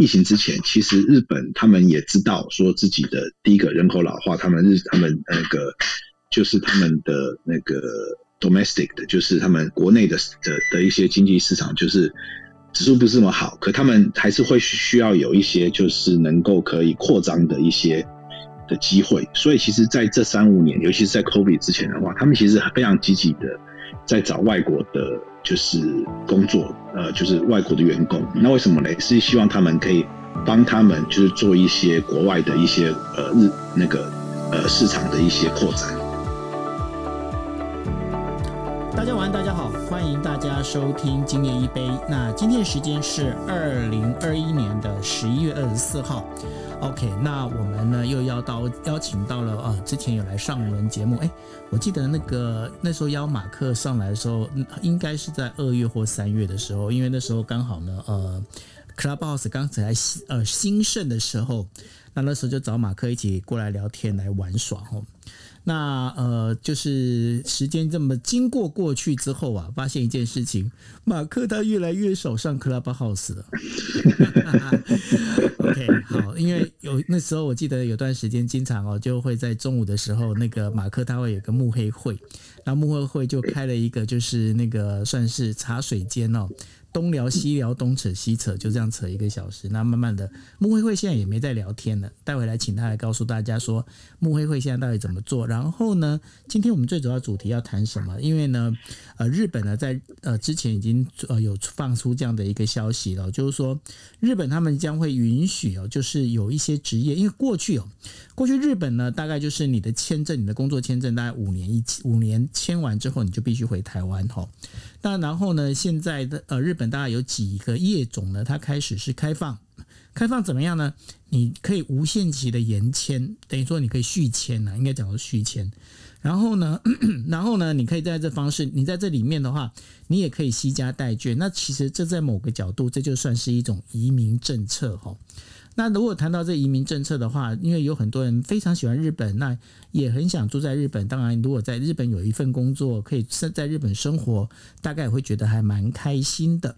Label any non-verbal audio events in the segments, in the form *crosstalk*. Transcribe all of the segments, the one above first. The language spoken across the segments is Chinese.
疫情之前，其实日本他们也知道说自己的第一个人口老化，他们日他们那个就是他们的那个 domestic 的，就是他们国内的的的一些经济市场，就是指数不是那么好，可他们还是会需要有一些就是能够可以扩张的一些的机会。所以其实在这三五年，尤其是在 COVID 之前的话，他们其实非常积极的在找外国的，就是工作，呃，就是外国的员工。那为什么呢？是希望他们可以帮他们，就是做一些国外的一些呃日那个呃市场的一些扩展。大家晚安，大家好，欢迎大家收听今夜一杯。那今天的时间是二零二一年的十一月二十四号。OK，那我们呢又要到邀请到了啊，之前有来上我们节目，哎，我记得那个那时候邀马克上来的时候，应该是在二月或三月的时候，因为那时候刚好呢，呃，Clubhouse 刚才呃兴盛的时候，那那时候就找马克一起过来聊天来玩耍哦。那呃，就是时间这么经过过去之后啊，发现一件事情，马克他越来越少上 Clubhouse 了。*laughs* OK，好，因为有那时候我记得有段时间，经常哦就会在中午的时候，那个马克他会有个幕黑会，然后幕黑会就开了一个，就是那个算是茶水间哦。东聊西聊，东扯西扯，就这样扯一个小时。那慢慢的，木灰会现在也没在聊天了。待会来请他来告诉大家说，木黑会现在到底怎么做。然后呢，今天我们最主要主题要谈什么？因为呢，呃，日本呢在呃之前已经呃有放出这样的一个消息了，就是说日本他们将会允许哦，就是有一些职业，因为过去哦，过去日本呢大概就是你的签证，你的工作签证大概五年一五年签完之后，你就必须回台湾哈。那然后呢？现在的呃，日本大概有几个业种呢？它开始是开放，开放怎么样呢？你可以无限期的延签，等于说你可以续签呢，应该讲说续签。然后呢，*clears throat* 然后呢，你可以在这方式，你在这里面的话，你也可以惜家带眷。那其实这在某个角度，这就算是一种移民政策哈。那如果谈到这移民政策的话，因为有很多人非常喜欢日本，那也很想住在日本。当然，如果在日本有一份工作，可以在日本生活，大概也会觉得还蛮开心的。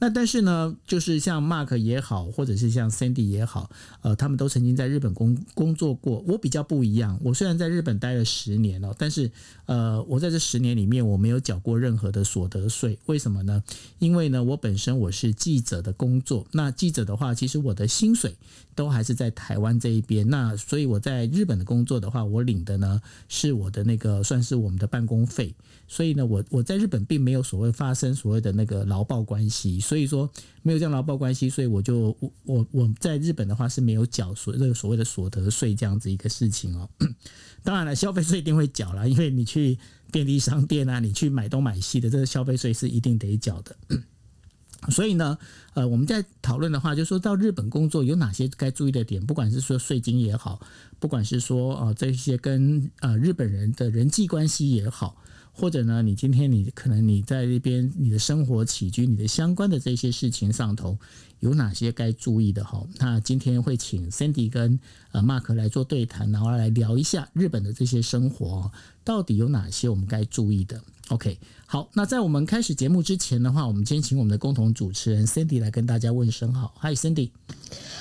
那但是呢，就是像 Mark 也好，或者是像 Sandy 也好，呃，他们都曾经在日本工工作过。我比较不一样，我虽然在日本待了十年了，但是呃，我在这十年里面我没有缴过任何的所得税。为什么呢？因为呢，我本身我是记者的工作。那记者的话，其实我的薪水都还是在台湾这一边。那所以我在日本的工作的话，我领的呢是我的那个算是我们的办公费。所以呢，我我在日本并没有所谓发生所谓的那个劳报关系，所以说没有这样劳报关系，所以我就我我我在日本的话是没有缴所这个所谓的所得税这样子一个事情哦。*clears throat* 当然了，消费税一定会缴啦，因为你去便利商店啊，你去买东买西的，这个消费税是一定得缴的。*clears throat* 所以呢，呃，我们在讨论的话，就说到日本工作有哪些该注意的点，不管是说税金也好，不管是说呃这些跟呃日本人的人际关系也好。或者呢，你今天你可能你在那边你的生活起居、你的相关的这些事情上头有哪些该注意的哈？那今天会请 Cindy 跟呃 Mark 来做对谈，然后来聊一下日本的这些生活到底有哪些我们该注意的。OK，好，那在我们开始节目之前的话，我们今天请我们的共同主持人 Cindy 来跟大家问声好。Hi Cindy。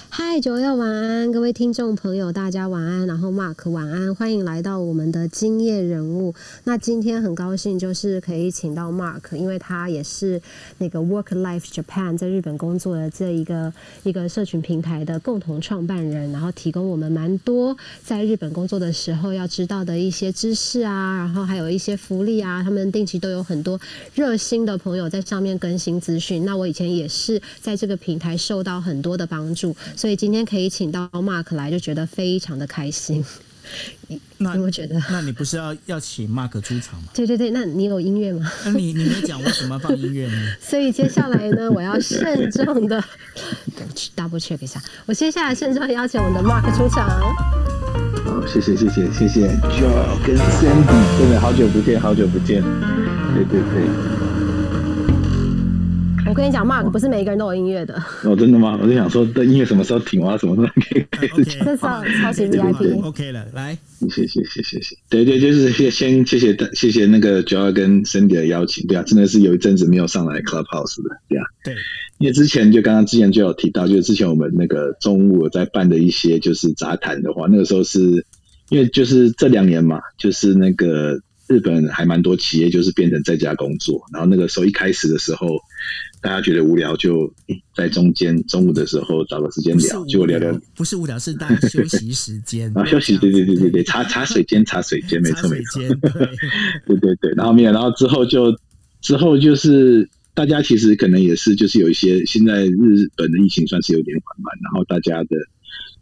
嗨，九月晚安，各位听众朋友，大家晚安。然后 Mark 晚安，欢迎来到我们的今夜人物。那今天很高兴，就是可以请到 Mark，因为他也是那个 Work Life Japan 在日本工作的这一个一个社群平台的共同创办人，然后提供我们蛮多在日本工作的时候要知道的一些知识啊，然后还有一些福利啊。他们定期都有很多热心的朋友在上面更新资讯。那我以前也是在这个平台受到很多的帮助。所以今天可以请到 Mark 来，就觉得非常的开心。那我觉得，那你不是要要请 Mark 出场吗？对对对，那你有音乐吗？那你你没讲为什么放音乐呢？*laughs* 所以接下来呢，我要慎重的 *laughs* double check 一下。我接下来慎重邀请我们的 Mark 出场。好，谢谢谢谢谢谢 Joe 跟 Sandy，真的好久不见，好久不见。对对对。我跟你讲，Mark 不是每一个人都有音乐的。哦，真的吗？我就想说，这音乐什么时候停？我要什么时候可以开始讲？这超超级 VIP。OK 了，来，谢谢谢谢谢。对对，就是先先谢谢谢谢那个 Joel 跟 Cindy 的邀请，对啊，真的是有一阵子没有上来 Clubhouse 的，对啊。对，因为之前就刚刚之前就有提到，就是之前我们那个中午在办的一些就是杂谈的话，那个时候是因为就是这两年嘛，就是那个。日本还蛮多企业就是变成在家工作，然后那个时候一开始的时候，大家觉得无聊，就在中间中午的时候找个时间聊，就聊聊。不是无聊，是大家休息时间 *laughs* 啊，休息，对对对对对，茶茶水间，*laughs* 茶水间，没错没错，对 *laughs* 对对，然后没有，然后之后就之后就是大家其实可能也是就是有一些现在日本的疫情算是有点缓慢，然后大家的。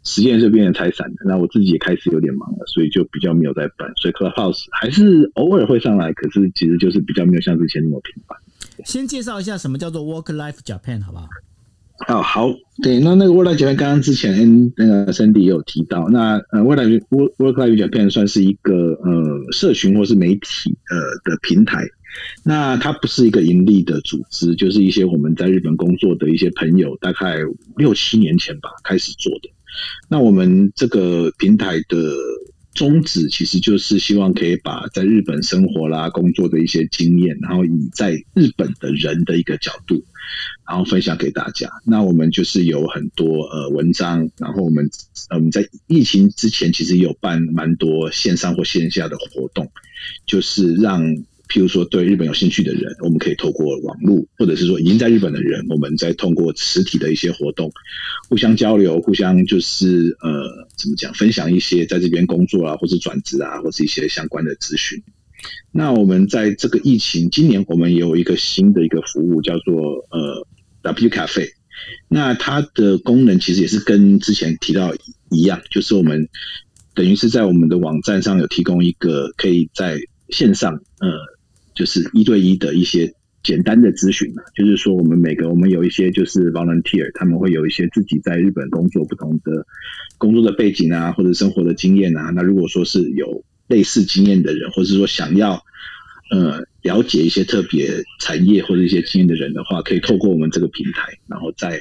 时间就变得太散了，那我自己也开始有点忙了，所以就比较没有在办。所以 Clubhouse 还是偶尔会上来，可是其实就是比较没有像之前那么频繁。先介绍一下什么叫做 Work Life Japan 好不好？哦，好，对，那那个 Work Life Japan 刚刚之前那个 Cindy 也有提到，那呃 Work Life Work Life Japan 算是一个呃社群或是媒体呃的平台，那它不是一个盈利的组织，就是一些我们在日本工作的一些朋友，大概六七年前吧开始做的。那我们这个平台的宗旨，其实就是希望可以把在日本生活啦、工作的一些经验，然后以在日本的人的一个角度，然后分享给大家。那我们就是有很多呃文章，然后我们我们在疫情之前，其实有办蛮多线上或线下的活动，就是让。譬如说，对日本有兴趣的人，我们可以透过网络，或者是说已经在日本的人，我们再通过实体的一些活动，互相交流，互相就是呃，怎么讲，分享一些在这边工作啊，或者转职啊，或是一些相关的资讯。那我们在这个疫情，今年我们也有一个新的一个服务，叫做呃 W 咖啡。那它的功能其实也是跟之前提到一样，就是我们等于是在我们的网站上有提供一个可以在线上呃。就是一对一的一些简单的咨询嘛，就是说我们每个我们有一些就是 volunteer，他们会有一些自己在日本工作不同的工作的背景啊，或者生活的经验啊。那如果说是有类似经验的人，或者是说想要呃了解一些特别产业或者一些经验的人的话，可以透过我们这个平台，然后在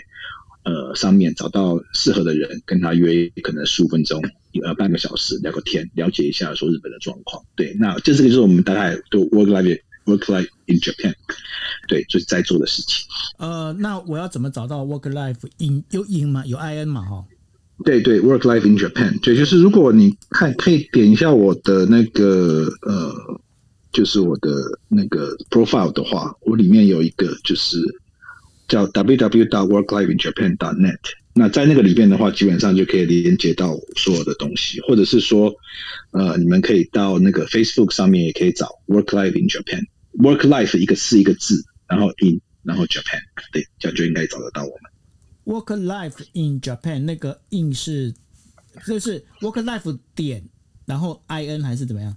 呃上面找到适合的人，跟他约可能十五分钟呃半个小时聊个天，了解一下说日本的状况。对，那这这个就是我们大概都 work life。Work life in Japan，对，就是在做的事情。呃，那我要怎么找到 Work life in 有 in 吗？有 in 吗？哈，对对，Work life in Japan，对，就是如果你看可以点一下我的那个呃，就是我的那个 profile 的话，我里面有一个就是叫 www. worklifeinjapan.net。那在那个里边的话，基本上就可以连接到所有的东西，或者是说，呃，你们可以到那个 Facebook 上面也可以找 Work Life in Japan。Work life 一个是一个字，然后 in，然后 Japan，对，这样就应该找得到我们。Work life in Japan 那个 in 是就是 Work life 点，然后 I N 还是怎么样？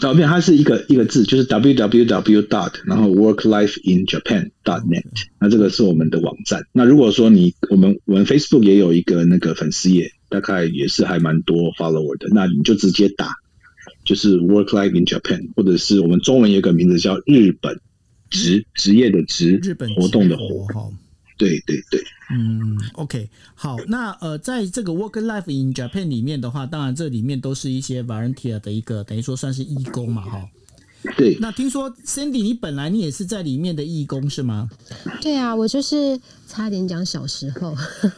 照片它是一个一个字，就是 www dot，然后 work life in Japan dot net。那这个是我们的网站。那如果说你我们我们 Facebook 也有一个那个粉丝页，大概也是还蛮多 follower 的，那你就直接打。就是 work life in Japan，或者是我们中文有个名字叫日本职职业的职，日本活动的活哈。对对对，嗯，OK，好，那呃，在这个 work life in Japan 里面的话，当然这里面都是一些 volunteer 的一个，等于说算是义工嘛，哈。对。那听说 Cindy，你本来你也是在里面的义工是吗？对啊，我就是。差点讲小时候，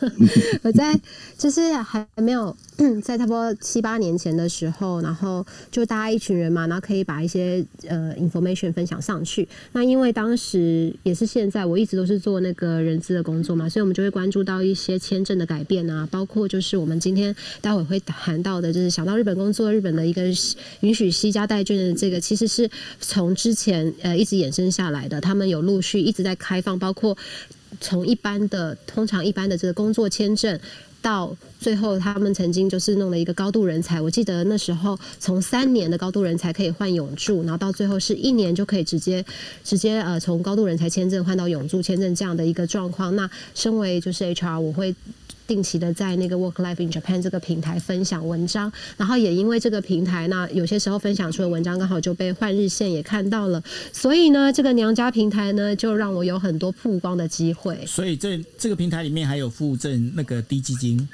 *laughs* 我在就是还没有在差不多七八年前的时候，然后就大家一群人嘛，然后可以把一些呃 information 分享上去。那因为当时也是现在，我一直都是做那个人资的工作嘛，所以我们就会关注到一些签证的改变啊，包括就是我们今天待会会谈到的，就是想到日本工作，日本的一个允许西加代券的这个，其实是从之前呃一直衍生下来的，他们有陆续一直在开放，包括。从一般的、通常一般的这个工作签证，到最后他们曾经就是弄了一个高度人才。我记得那时候从三年的高度人才可以换永驻，然后到最后是一年就可以直接直接呃从高度人才签证换到永驻签证这样的一个状况。那身为就是 HR，我会定期的在那个 Work Life in Japan 这个平台分享文章，然后也因为这个平台，那有些时候分享出的文章刚好就被换日线也看到了，所以呢，这个娘家平台呢，就让我有很多曝光的机会。所以这这个平台里面还有附赠那个低基金。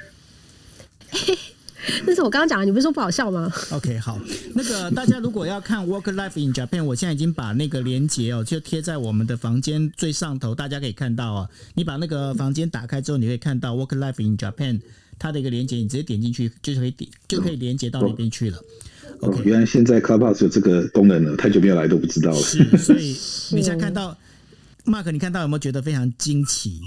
*laughs* *laughs* 那是我刚刚讲的，你不是说不好笑吗？OK，好，那个大家如果要看 Work Life in Japan，我现在已经把那个链接哦，就贴在我们的房间最上头，大家可以看到哦。你把那个房间打开之后，你可以看到 Work Life in Japan 它的一个连接，你直接点进去就可以点，就可以连接到那边去了。OK，原来现在 Clubhouse 有这个功能了，太久没有来都不知道了。是，所以你现在看到 Mark，你看到有没有觉得非常惊奇？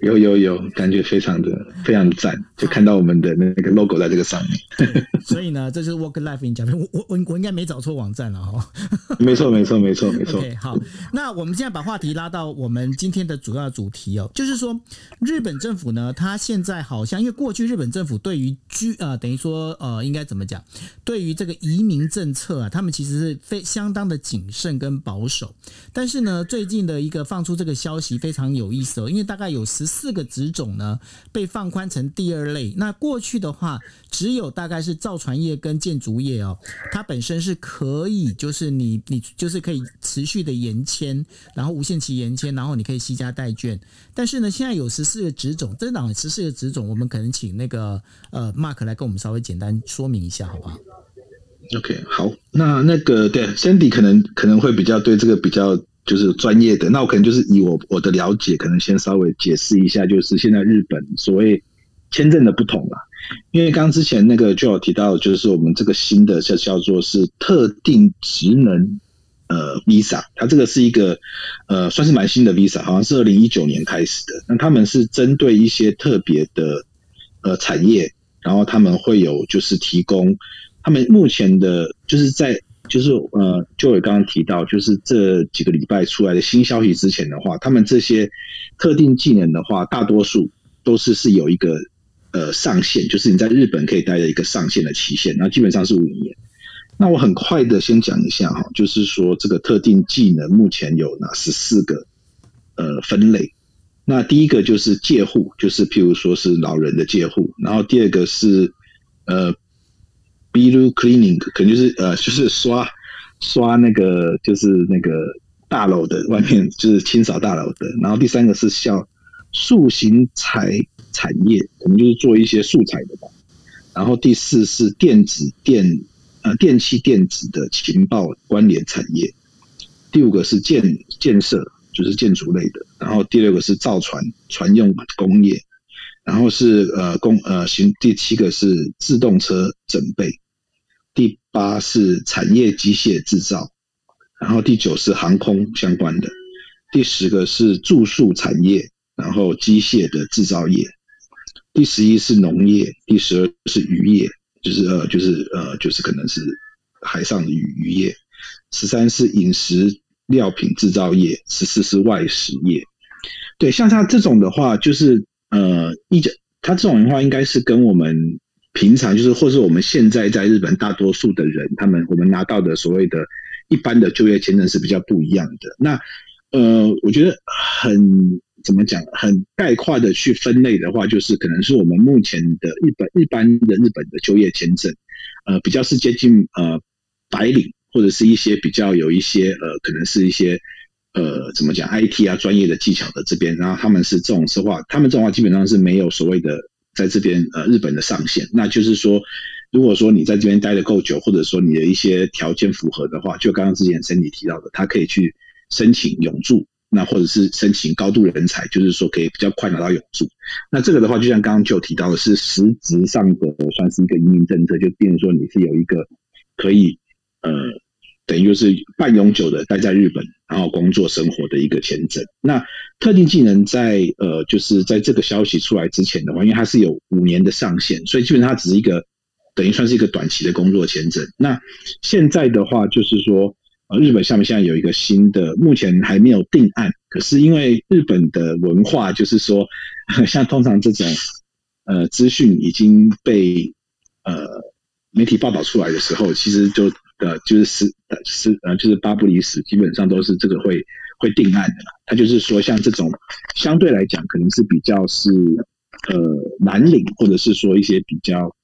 有有有，感觉非常的非常赞，就看到我们的那个 logo 在这个上面。*laughs* 所以呢，这就是 Work Life in Japan。我我我我应该没找错网站了哈。*laughs* 没错没错没错没错。OK，好，那我们现在把话题拉到我们今天的主要主题哦，就是说日本政府呢，它现在好像因为过去日本政府对于居呃等于说呃应该怎么讲，对于这个移民政策啊，他们其实是非相当的谨慎跟保守。但是呢，最近的一个放出这个消息非常有意思哦，因为大概有十。四个职种呢被放宽成第二类。那过去的话，只有大概是造船业跟建筑业哦，它本身是可以，就是你你就是可以持续的延签，然后无限期延签，然后你可以惜家带眷。但是呢，现在有十四个职种，这档十四个职种，我们可能请那个呃 Mark 来跟我们稍微简单说明一下，好不好？OK，好，那那个对 Sandy 可能可能会比较对这个比较。就是专业的，那我可能就是以我我的了解，可能先稍微解释一下，就是现在日本所谓签证的不同了。因为刚之前那个就有提到，就是我们这个新的叫叫做是特定职能呃 visa，它这个是一个呃算是蛮新的 visa，好像是二零一九年开始的。那他们是针对一些特别的呃产业，然后他们会有就是提供他们目前的就是在。就是呃，就我刚刚提到，就是这几个礼拜出来的新消息之前的话，他们这些特定技能的话，大多数都是是有一个呃上限，就是你在日本可以待的一个上限的期限，那基本上是五年。那我很快的先讲一下哈，就是说这个特定技能目前有哪十四个呃分类。那第一个就是介护，就是譬如说是老人的介护，然后第二个是呃。比如 cleaning 可能就是呃，就是刷刷那个，就是那个大楼的外面，就是清扫大楼的。然后第三个是像塑形材产业，可能就是做一些素材的吧。然后第四是电子电呃电器电子的情报关联产业。第五个是建建设，就是建筑类的。然后第六个是造船船用工业。然后是呃工呃行第七个是自动车整备，第八是产业机械制造，然后第九是航空相关的，第十个是住宿产业，然后机械的制造业，第十一是农业，第十二是渔业，就是呃就是呃就是可能是海上的渔渔业，十三是饮食料品制造业，十四是外食业。对，像他这种的话，就是。呃，一讲他这种的话，应该是跟我们平常就是，或者我们现在在日本大多数的人，他们我们拿到的所谓的一般的就业签证是比较不一样的。那呃，我觉得很怎么讲，很概括的去分类的话，就是可能是我们目前的日本一般的日本的就业签证，呃，比较是接近呃白领，或者是一些比较有一些呃，可能是一些。呃，怎么讲？IT 啊，专业的技巧的这边，然后他们是这种说话，他们这种话基本上是没有所谓的在这边呃日本的上限。那就是说，如果说你在这边待的够久，或者说你的一些条件符合的话，就刚刚之前森你提到的，他可以去申请永住，那或者是申请高度人才，就是说可以比较快拿到永住。那这个的话，就像刚刚就提到的，是实质上的算是一个移民政策，就变成说你是有一个可以呃。等于就是半永久的待在日本，然后工作生活的一个签证。那特定技能在呃，就是在这个消息出来之前的话，因为它是有五年的上限，所以基本上它只是一个等于算是一个短期的工作签证。那现在的话，就是说，日本下面现在有一个新的，目前还没有定案。可是因为日本的文化，就是说 *laughs* 像通常这种呃资讯已经被呃媒体报道出来的时候，其实就。呃，就是是是呃，就是八不离十，基本上都是这个会会定案的。他就是说，像这种相对来讲，可能是比较是呃蓝领或者是说一些比较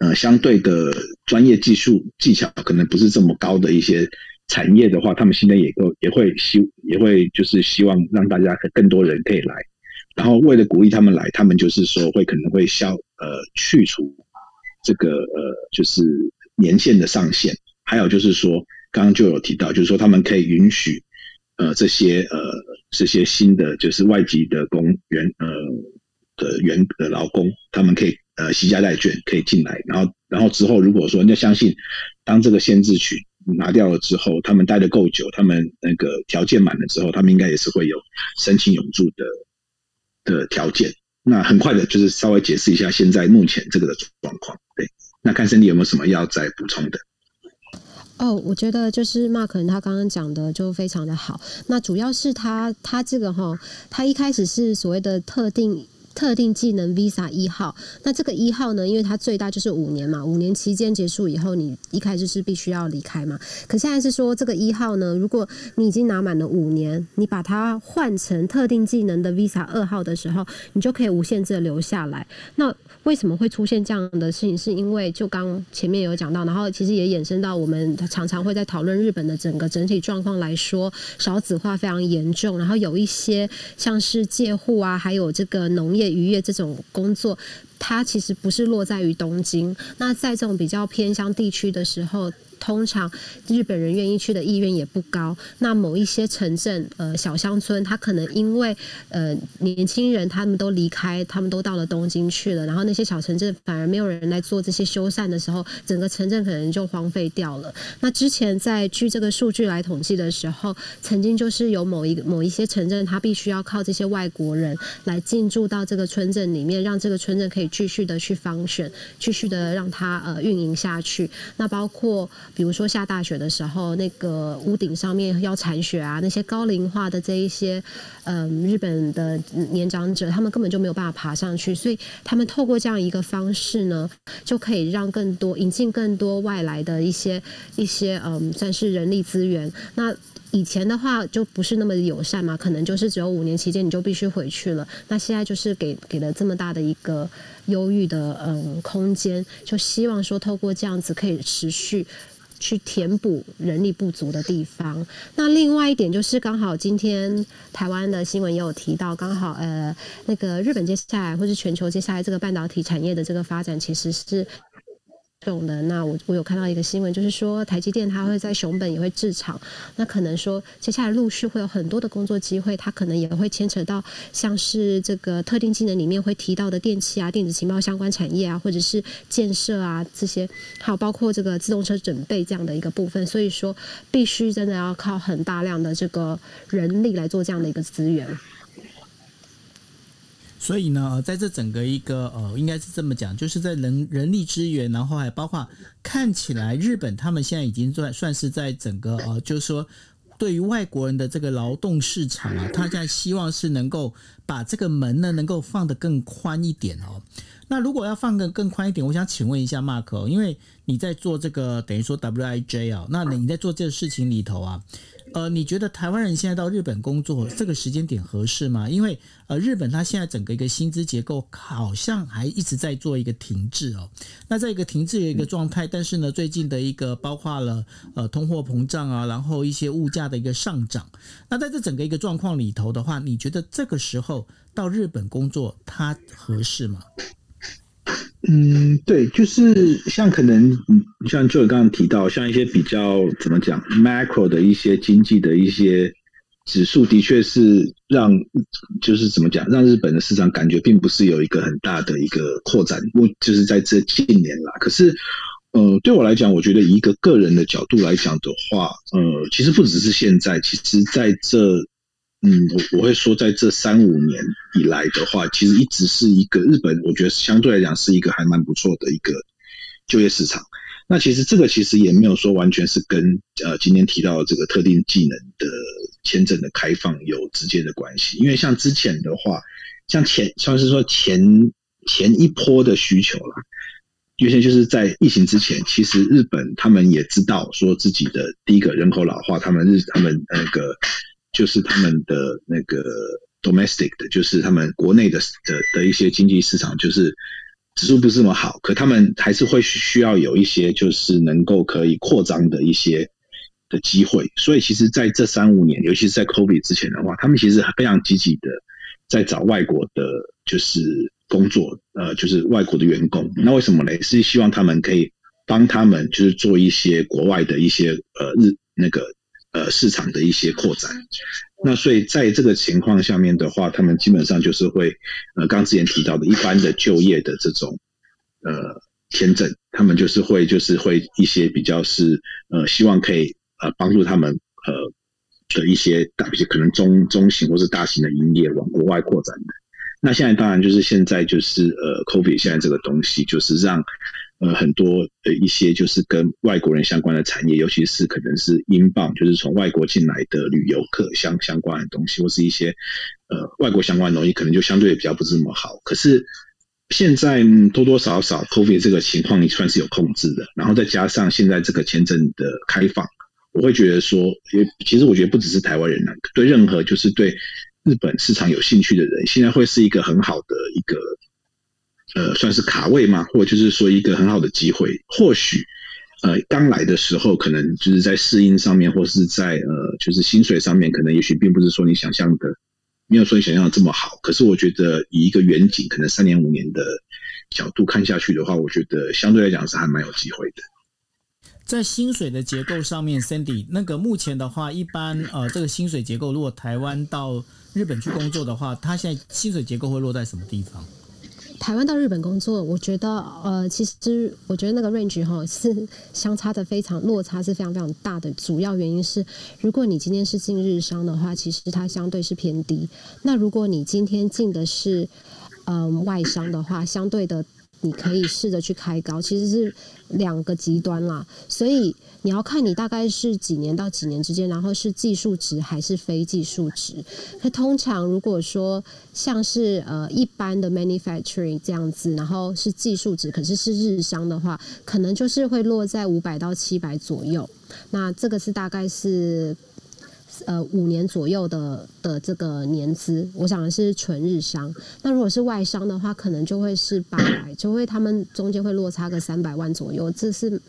呃相对的专业技术技巧可能不是这么高的一些产业的话，他们现在也够也会希也会就是希望让大家更多人可以来，然后为了鼓励他们来，他们就是说会可能会消呃去除这个呃就是年限的上限，还有就是说刚刚就有提到，就是说他们可以允许呃这些呃这些新的就是外籍的工员呃。的员的劳工，他们可以呃息家带券可以进来，然后然后之后如果说人家相信，当这个限制区拿掉了之后，他们待的够久，他们那个条件满了之后，他们应该也是会有申请永住的的条件。那很快的就是稍微解释一下现在目前这个的状况。对，那看森迪有没有什么要再补充的？哦，我觉得就是 Mark 他刚刚讲的就非常的好。那主要是他他这个哈，他一开始是所谓的特定。特定技能 Visa 一号，那这个一号呢？因为它最大就是五年嘛，五年期间结束以后，你一开始是必须要离开嘛。可现在是说这个一号呢，如果你已经拿满了五年，你把它换成特定技能的 Visa 二号的时候，你就可以无限制的留下来。那为什么会出现这样的事情？是因为就刚前面有讲到，然后其实也衍生到我们常常会在讨论日本的整个整体状况来说，少子化非常严重，然后有一些像是借户啊，还有这个农业。渔业这种工作，它其实不是落在于东京。那在这种比较偏乡地区的时候。通常日本人愿意去的意愿也不高。那某一些城镇、呃小乡村，他可能因为呃年轻人他们都离开，他们都到了东京去了，然后那些小城镇反而没有人来做这些修缮的时候，整个城镇可能就荒废掉了。那之前在据这个数据来统计的时候，曾经就是有某一个某一些城镇，他必须要靠这些外国人来进驻到这个村镇里面，让这个村镇可以继续的去方选，继续的让它呃运营下去。那包括。比如说下大雪的时候，那个屋顶上面要铲雪啊，那些高龄化的这一些，嗯，日本的年长者，他们根本就没有办法爬上去，所以他们透过这样一个方式呢，就可以让更多引进更多外来的一些一些嗯，算是人力资源。那以前的话就不是那么友善嘛，可能就是只有五年期间你就必须回去了。那现在就是给给了这么大的一个忧郁的嗯空间，就希望说透过这样子可以持续。去填补人力不足的地方。那另外一点就是，刚好今天台湾的新闻也有提到，刚好呃，那个日本接下来或是全球接下来这个半导体产业的这个发展，其实是。懂的，那我我有看到一个新闻，就是说台积电它会在熊本也会制厂，那可能说接下来陆续会有很多的工作机会，它可能也会牵扯到像是这个特定技能里面会提到的电器啊、电子情报相关产业啊，或者是建设啊这些，还有包括这个自动车准备这样的一个部分，所以说必须真的要靠很大量的这个人力来做这样的一个资源。所以呢，在这整个一个呃，应该是这么讲，就是在人人力资源，然后还包括看起来日本他们现在已经算算是在整个呃，就是说对于外国人的这个劳动市场啊，他现在希望是能够把这个门呢能够放得更宽一点哦。那如果要放个更宽一点，我想请问一下 Mark，因为你在做这个等于说 WIJ 啊，那你在做这个事情里头啊。呃，你觉得台湾人现在到日本工作这个时间点合适吗？因为呃，日本它现在整个一个薪资结构好像还一直在做一个停滞哦。那在一个停滞的一个状态，但是呢，最近的一个包括了呃通货膨胀啊，然后一些物价的一个上涨。那在这整个一个状况里头的话，你觉得这个时候到日本工作它合适吗？嗯，对，就是像可能，像就刚刚提到，像一些比较怎么讲，macro 的一些经济的一些指数，的确是让，就是怎么讲，让日本的市场感觉并不是有一个很大的一个扩展，目就是在这近年啦。可是，呃，对我来讲，我觉得一个个人的角度来讲的话，呃，其实不只是现在，其实在这。嗯，我我会说，在这三五年以来的话，其实一直是一个日本，我觉得相对来讲是一个还蛮不错的一个就业市场。那其实这个其实也没有说完全是跟呃今天提到的这个特定技能的签证的开放有直接的关系，因为像之前的话，像前像是说前前一波的需求啦，有些就是在疫情之前，其实日本他们也知道说自己的第一个人口老化，他们日他们那个。就是他们的那个 domestic 的，就是他们国内的的的一些经济市场，就是指数不是那么好，可他们还是会需要有一些就是能够可以扩张的一些的机会。所以其实在这三五年，尤其是在 COVID 之前的话，他们其实非常积极的在找外国的，就是工作，呃，就是外国的员工。那为什么呢？是希望他们可以帮他们，就是做一些国外的一些呃日那个。呃，市场的一些扩展，那所以在这个情况下面的话，他们基本上就是会，呃，刚之前提到的一般的就业的这种呃签证，他们就是会就是会一些比较是呃希望可以呃帮助他们呃的一些大一些可能中中型或是大型的营业往国外扩展的。那现在当然就是现在就是呃，COVID 现在这个东西就是让。呃，很多的一些就是跟外国人相关的产业，尤其是可能是英镑，就是从外国进来的旅游客相相关的东西，或是一些呃外国相关的东西，可能就相对比较不是那么好。可是现在多多少少，COVID 这个情况也算是有控制的，然后再加上现在这个签证的开放，我会觉得说，也其实我觉得不只是台湾人呢，对任何就是对日本市场有兴趣的人，现在会是一个很好的一个。呃，算是卡位吗？或就是说一个很好的机会？或许，呃，刚来的时候可能就是在适应上面，或是在呃，就是薪水上面，可能也许并不是说你想象的，没有说你想象的这么好。可是我觉得以一个远景，可能三年五年的角度看下去的话，我觉得相对来讲是还蛮有机会的。在薪水的结构上面，Cindy，那个目前的话，一般呃，这个薪水结构，如果台湾到日本去工作的话，它现在薪水结构会落在什么地方？台湾到日本工作，我觉得呃，其实我觉得那个 range 哈是相差的非常落差是非常非常大的。主要原因是，如果你今天是进日商的话，其实它相对是偏低。那如果你今天进的是嗯外商的话，相对的。你可以试着去开高，其实是两个极端啦，所以你要看你大概是几年到几年之间，然后是技术值还是非技术值。那通常如果说像是呃一般的 manufacturing 这样子，然后是技术值，可是是日商的话，可能就是会落在五百到七百左右。那这个是大概是。呃，五年左右的的这个年资，我想的是纯日商。那如果是外商的话，可能就会是八百，就会他们中间会落差个三百万左右，这是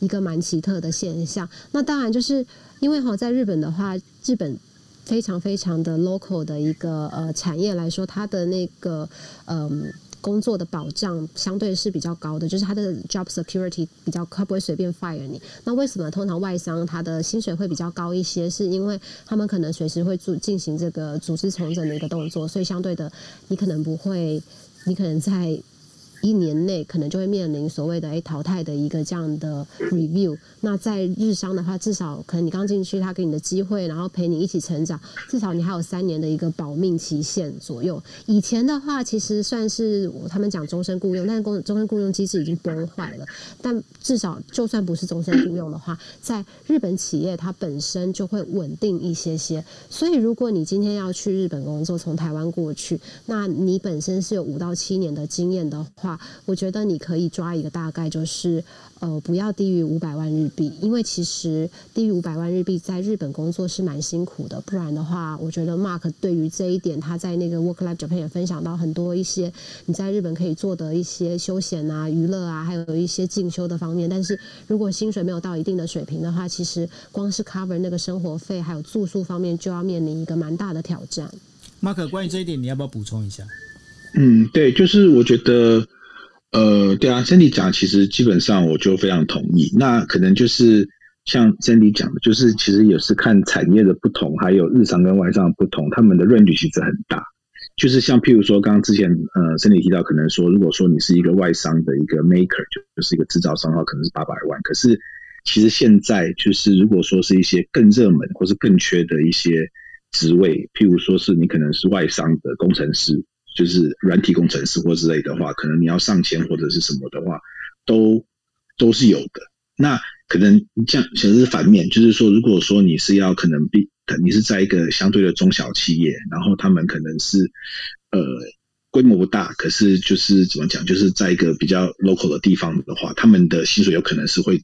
一个蛮奇特的现象。那当然就是因为哈，在日本的话，日本非常非常的 local 的一个呃产业来说，它的那个嗯。工作的保障相对是比较高的，就是他的 job security 比较，他不会随便 fire 你。那为什么通常外商他的薪水会比较高一些？是因为他们可能随时会做进行这个组织重整的一个动作，所以相对的，你可能不会，你可能在。一年内可能就会面临所谓的诶淘汰的一个这样的 review。那在日商的话，至少可能你刚进去，他给你的机会，然后陪你一起成长，至少你还有三年的一个保命期限左右。以前的话，其实算是他们讲终身雇佣，但是工终身雇佣机制已经崩坏了。但至少就算不是终身雇佣的话，在日本企业它本身就会稳定一些些。所以如果你今天要去日本工作，从台湾过去，那你本身是有五到七年的经验的话，我觉得你可以抓一个大概，就是呃，不要低于五百万日币，因为其实低于五百万日币在日本工作是蛮辛苦的。不然的话，我觉得 Mark 对于这一点，他在那个 Work Life Japan 也分享到很多一些你在日本可以做的一些休闲啊、娱乐啊，还有一些进修的方面。但是如果薪水没有到一定的水平的话，其实光是 cover 那个生活费还有住宿方面，就要面临一个蛮大的挑战。Mark，关于这一点，你要不要补充一下？嗯，对，就是我觉得。呃，对啊，Cindy 讲其实基本上我就非常同意。那可能就是像 Cindy 讲的，就是其实也是看产业的不同，还有日常跟外商的不同，他们的 range 其实很大。就是像譬如说，刚刚之前呃，Cindy 提到，可能说如果说你是一个外商的一个 maker，就就是一个制造商的话，可能是八百万。可是其实现在就是如果说是一些更热门或是更缺的一些职位，譬如说是你可能是外商的工程师。就是软体工程师或之类的话，可能你要上千或者是什么的话，都都是有的。那可能这样其实是反面，就是说，如果说你是要可能比你是在一个相对的中小企业，然后他们可能是呃规模不大，可是就是怎么讲，就是在一个比较 local 的地方的话，他们的薪水有可能是会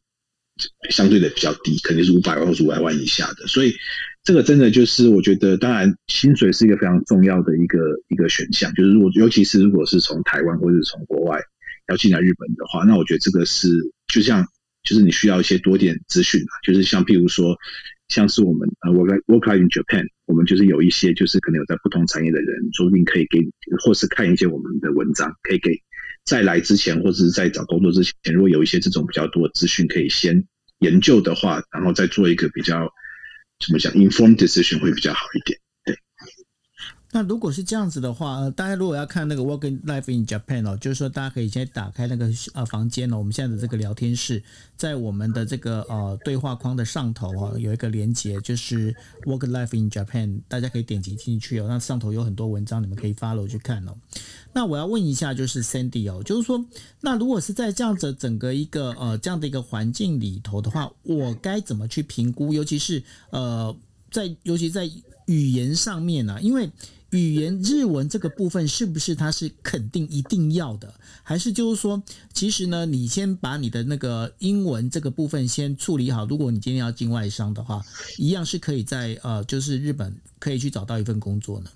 相对的比较低，肯定是五百万或者五百万以下的。所以这个真的就是我觉得，当然薪水是一个非常重要的一个一个选项，就是如果尤其是如果是从台湾或者是从国外要进来日本的话，那我觉得这个是就像就是你需要一些多点资讯嘛，就是像譬如说。像是我们呃，work work in Japan，我们就是有一些就是可能有在不同产业的人，说不定可以给，或是看一些我们的文章，可以给在来之前或者是在找工作之前，如果有一些这种比较多的资讯可以先研究的话，然后再做一个比较怎么讲 informed decision 会比较好一点。那如果是这样子的话，呃，大家如果要看那个 Working Life in Japan 哦，就是说大家可以先打开那个呃房间哦，我们现在的这个聊天室，在我们的这个呃对话框的上头哦，有一个连接，就是 Working Life in Japan，大家可以点击进去哦。那上头有很多文章，你们可以 follow 去看哦。那我要问一下，就是 Sandy 哦，就是说，那如果是在这样子整个一个呃这样的一个环境里头的话，我该怎么去评估？尤其是呃在尤其在语言上面呢？因为语言日文这个部分是不是它是肯定一定要的，还是就是说，其实呢，你先把你的那个英文这个部分先处理好。如果你今天要进外商的话，一样是可以在呃，就是日本可以去找到一份工作呢。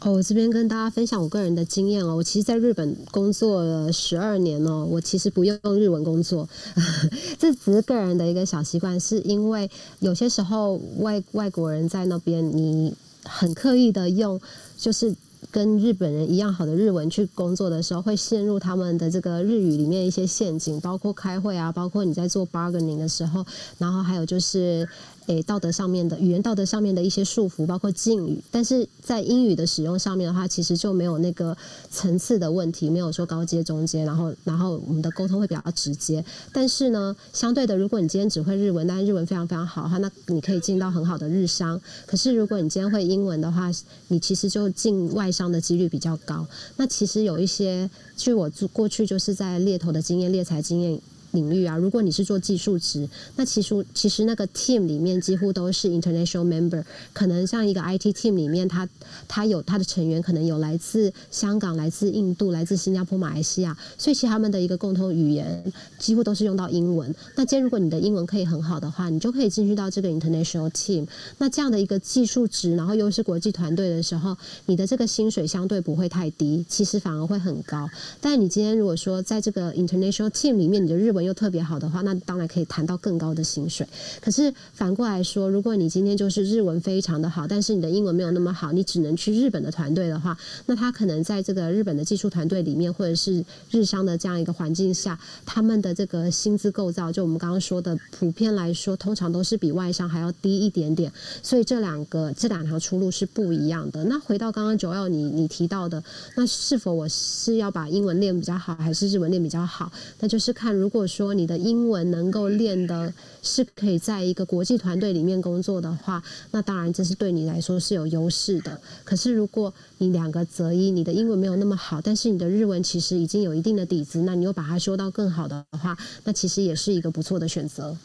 哦，我这边跟大家分享我个人的经验哦，我其实在日本工作了十二年哦，我其实不用日文工作，*laughs* 这只是个人的一个小习惯，是因为有些时候外外国人在那边你。很刻意的用，就是跟日本人一样好的日文去工作的时候，会陷入他们的这个日语里面一些陷阱，包括开会啊，包括你在做 bargaining 的时候，然后还有就是。诶，道德上面的语言道德上面的一些束缚，包括敬语，但是在英语的使用上面的话，其实就没有那个层次的问题，没有说高阶、中阶，然后然后我们的沟通会比较直接。但是呢，相对的，如果你今天只会日文，但是日文非常非常好的话，那你可以进到很好的日商。可是如果你今天会英文的话，你其实就进外商的几率比较高。那其实有一些，据我过去就是在猎头的经验、猎才经验。领域啊，如果你是做技术职，那其实其实那个 team 里面几乎都是 international member。可能像一个 IT team 里面，他他有他的成员，可能有来自香港、来自印度、来自新加坡、马来西亚，所以其实他们的一个共同语言几乎都是用到英文。那今天如果你的英文可以很好的话，你就可以进去到这个 international team。那这样的一个技术职，然后又是国际团队的时候，你的这个薪水相对不会太低，其实反而会很高。但你今天如果说在这个 international team 里面，你的日文又特别好的话，那当然可以谈到更高的薪水。可是反过来说，如果你今天就是日文非常的好，但是你的英文没有那么好，你只能去日本的团队的话，那他可能在这个日本的技术团队里面，或者是日商的这样一个环境下，他们的这个薪资构造，就我们刚刚说的，普遍来说，通常都是比外商还要低一点点。所以这两个这两条出路是不一样的。那回到刚刚九耀你你提到的，那是否我是要把英文练比较好，还是日文练比较好？那就是看如果。说你的英文能够练的是可以在一个国际团队里面工作的话，那当然这是对你来说是有优势的。可是如果你两个择一，你的英文没有那么好，但是你的日文其实已经有一定的底子，那你又把它修到更好的话，那其实也是一个不错的选择。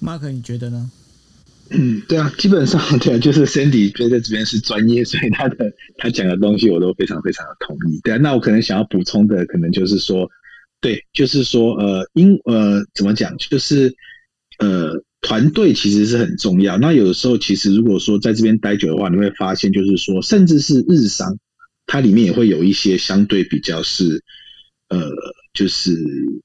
Mark，你觉得呢？嗯，对啊，基本上对啊，就是 Sandy 觉得这边是专业，所以他的他讲的东西我都非常非常的同意。对啊，那我可能想要补充的，可能就是说。对，就是说，呃，因呃，怎么讲？就是呃，团队其实是很重要。那有的时候，其实如果说在这边待久的话，你会发现，就是说，甚至是日商，它里面也会有一些相对比较是呃，就是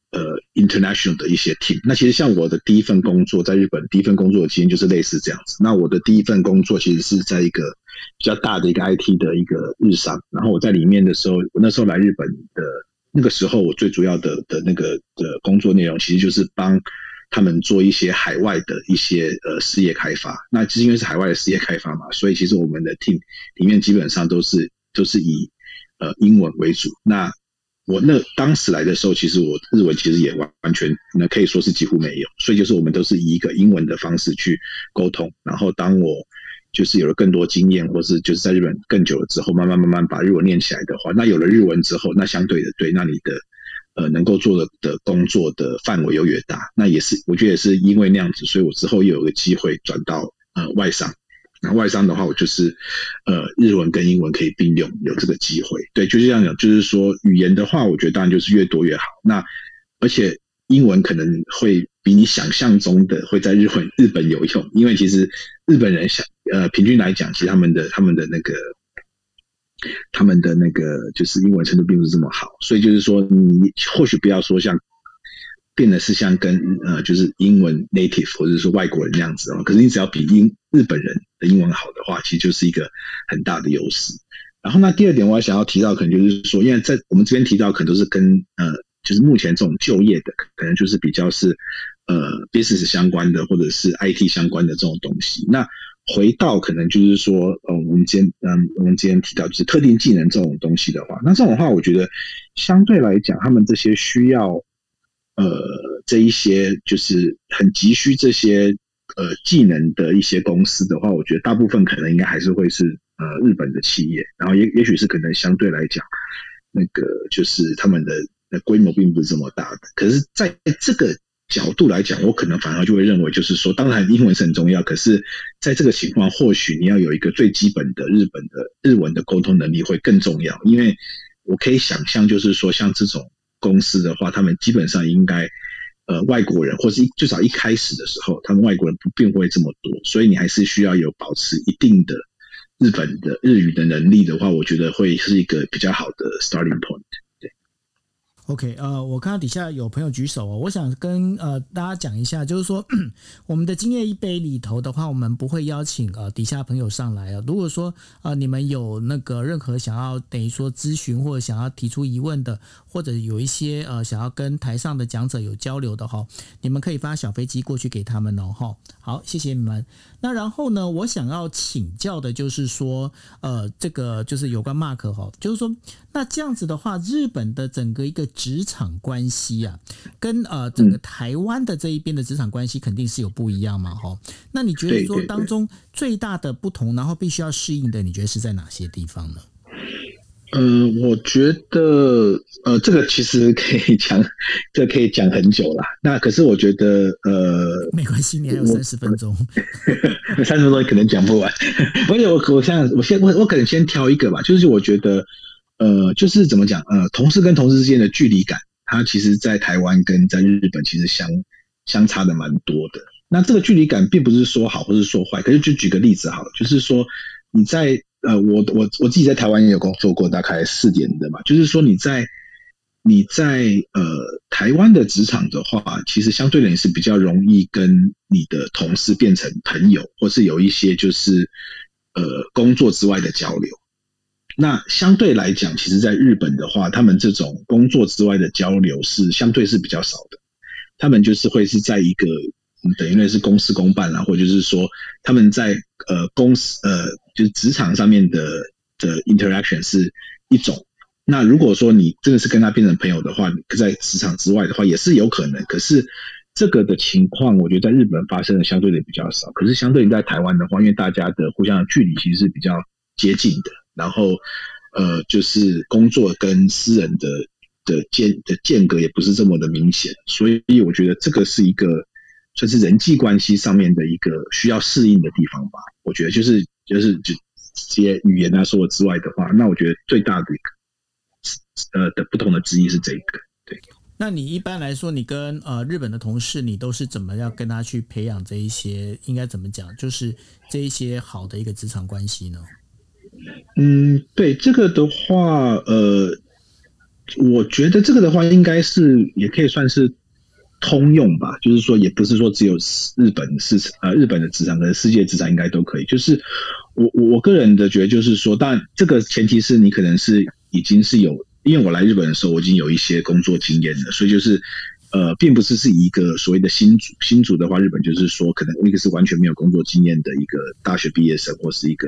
呃，international 的一些 team。那其实像我的第一份工作在日本，第一份工作的经验就是类似这样子。那我的第一份工作其实是在一个比较大的一个 IT 的一个日商，然后我在里面的时候，我那时候来日本的。那个时候，我最主要的的那个的工作内容，其实就是帮他们做一些海外的一些呃事业开发。那是因为是海外的事业开发嘛，所以其实我们的 team 里面基本上都是都是以呃英文为主。那我那当时来的时候，其实我日文其实也完完全那可以说是几乎没有，所以就是我们都是以一个英文的方式去沟通。然后当我就是有了更多经验，或是就是在日本更久了之后，慢慢慢慢把日文练起来的话，那有了日文之后，那相对的对，那你的呃能够做的的工作的范围又越大，那也是我觉得也是因为那样子，所以我之后又有个机会转到呃外商，那外商的话，我就是呃日文跟英文可以并用，有这个机会，对，就是这样讲，就是说语言的话，我觉得当然就是越多越好，那而且英文可能会比你想象中的会在日本日本有用，因为其实日本人想呃平均来讲，其实他们的他们的那个他们的那个就是英文程度并不是这么好，所以就是说你或许不要说像变得是像跟呃就是英文 native 或者是外国人那样子哦，可是你只要比英日本人的英文好的话，其实就是一个很大的优势。然后那第二点我还想要提到，可能就是说，因为在我们这边提到，可能都是跟呃就是目前这种就业的，可能就是比较是。呃，business 相关的或者是 IT 相关的这种东西，那回到可能就是说，呃，我们今天嗯，我们今天提到就是特定技能这种东西的话，那这种话，我觉得相对来讲，他们这些需要呃这一些就是很急需这些呃技能的一些公司的话，我觉得大部分可能应该还是会是呃日本的企业，然后也也许是可能相对来讲，那个就是他们的规模并不是这么大的，可是在这个。角度来讲，我可能反而就会认为，就是说，当然英文是很重要，可是在这个情况，或许你要有一个最基本的日本的日文的沟通能力会更重要。因为我可以想象，就是说，像这种公司的话，他们基本上应该，呃，外国人或是至少一开始的时候，他们外国人不并不会这么多，所以你还是需要有保持一定的日本的日语的能力的话，我觉得会是一个比较好的 starting point。OK，呃，我看到底下有朋友举手哦，我想跟呃大家讲一下，就是说 *clears throat* 我们的今夜一杯里头的话，我们不会邀请呃底下朋友上来啊。如果说呃你们有那个任何想要等于说咨询或者想要提出疑问的，或者有一些呃想要跟台上的讲者有交流的哈，你们可以发小飞机过去给他们哦哈。好，谢谢你们。那然后呢，我想要请教的就是说，呃，这个就是有关 Mark 哈，就是说，那这样子的话，日本的整个一个职场关系啊，跟呃整个台湾的这一边的职场关系肯定是有不一样嘛哈。那你觉得说当中最大的不同，然后必须要适应的，你觉得是在哪些地方呢？嗯，我觉得，呃，这个其实可以讲，这可以讲很久啦。那可是我觉得，呃，没关系，你还有三十分钟，三十分钟可能讲不完。而且我，我想，我先，我我可能先挑一个吧。就是我觉得，呃，就是怎么讲，呃，同事跟同事之间的距离感，它其实，在台湾跟在日本其实相相差的蛮多的。那这个距离感，并不是说好或是说坏，可是就举个例子好了，就是说你在。呃，我我我自己在台湾也有工作过，大概四年的嘛。就是说你在你在呃台湾的职场的话，其实相对的也是比较容易跟你的同事变成朋友，或是有一些就是呃工作之外的交流。那相对来讲，其实在日本的话，他们这种工作之外的交流是相对是比较少的。他们就是会是在一个等于类是公事公办啦，或者就是说他们在呃公司呃。就是职场上面的的 interaction 是一种，那如果说你真的是跟他变成朋友的话，在职场之外的话也是有可能。可是这个的情况，我觉得在日本发生的相对的比较少。可是相对于在台湾的话，因为大家的互相的距离其实是比较接近的，然后呃，就是工作跟私人的的间的间隔也不是这么的明显，所以我觉得这个是一个算是人际关系上面的一个需要适应的地方吧。我觉得就是。就是就这些语言啊说之外的话，那我觉得最大的一个呃的不同的之一是这个。对，那你一般来说，你跟呃日本的同事，你都是怎么样跟他去培养这一些？应该怎么讲？就是这一些好的一个职场关系呢？嗯，对这个的话，呃，我觉得这个的话，应该是也可以算是。通用吧，就是说，也不是说只有日本市场，呃，日本的职场跟世界职场应该都可以。就是我我我个人的觉得，就是说，当然这个前提是你可能是已经是有，因为我来日本的时候，我已经有一些工作经验了，所以就是呃，并不是是一个所谓的新主新主的话，日本就是说，可能一个是完全没有工作经验的一个大学毕业生，或是一个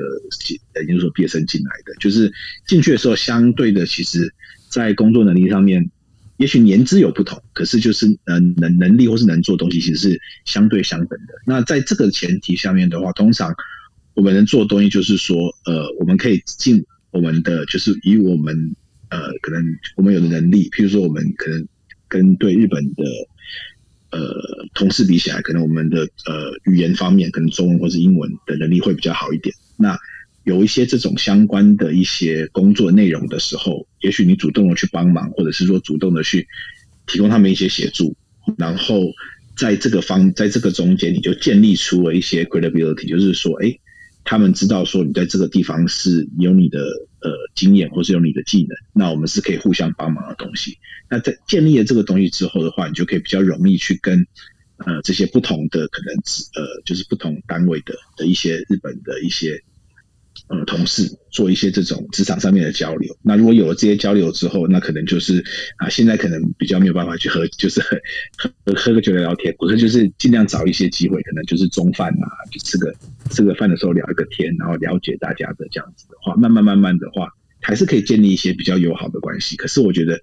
研究所毕业生进来的，就是进去的时候，相对的，其实在工作能力上面。也许年资有不同，可是就是呃能能力或是能做东西，其实是相对相等的。那在这个前提下面的话，通常我们能做的东西就是说，呃，我们可以尽我们的，就是以我们呃可能我们有的能力，譬如说我们可能跟对日本的呃同事比起来，可能我们的呃语言方面，可能中文或是英文的能力会比较好一点。那有一些这种相关的一些工作内容的时候，也许你主动的去帮忙，或者是说主动的去提供他们一些协助，然后在这个方在这个中间，你就建立出了一些 credibility，就是说，哎，他们知道说你在这个地方是有你的呃经验，或是有你的技能，那我们是可以互相帮忙的东西。那在建立了这个东西之后的话，你就可以比较容易去跟呃这些不同的可能呃就是不同单位的的一些日本的一些。呃，同事做一些这种职场上面的交流。那如果有了这些交流之后，那可能就是啊，现在可能比较没有办法去喝，就是喝喝个酒聊聊天，或者就是尽量找一些机会，可能就是中饭啊，就吃个吃个饭的时候聊一个天，然后了解大家的这样子的话，慢慢慢慢的话，还是可以建立一些比较友好的关系。可是我觉得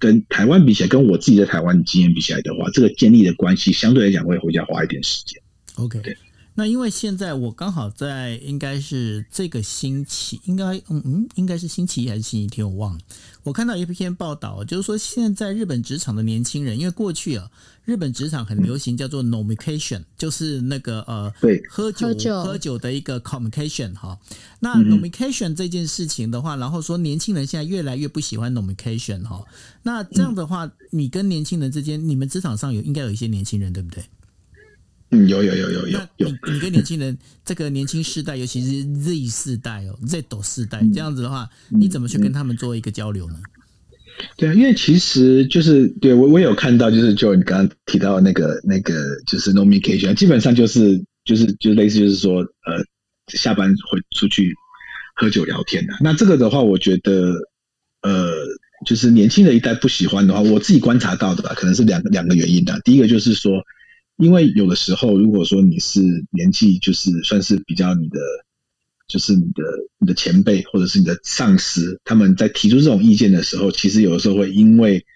跟台湾比起来，跟我自己在台湾的经验比起来的话，这个建立的关系相对来讲会回家花一点时间。OK，对。那因为现在我刚好在，应该是这个星期，应该嗯嗯，应该是星期一还是星期天，我忘了。我看到一篇报道，就是说现在日本职场的年轻人，因为过去啊，日本职场很流行叫做 nomication，就是那个呃，对，喝酒喝酒的一个 communication 哈。那 nomication 这件事情的话，然后说年轻人现在越来越不喜欢 nomication 哈。那这样的话，你跟年轻人之间，你们职场上有应该有一些年轻人，对不对？嗯，有有有有有有。你你跟年轻人，这个年轻世代，尤其是 Z 世代哦，Z 斗世代这样子的话，你怎么去跟他们做一个交流呢？对啊，因为其实就是对我我有看到，就是就你刚刚提到那个那个就是 nomication，基本上就是就是就类似就是说呃下班会出去喝酒聊天的。那这个的话，我觉得呃就是年轻的一代不喜欢的话，我自己观察到的吧，可能是两个两个原因的。第一个就是说。因为有的时候，如果说你是年纪就是算是比较你的，就是你的你的前辈或者是你的上司，他们在提出这种意见的时候，其实有的时候会因为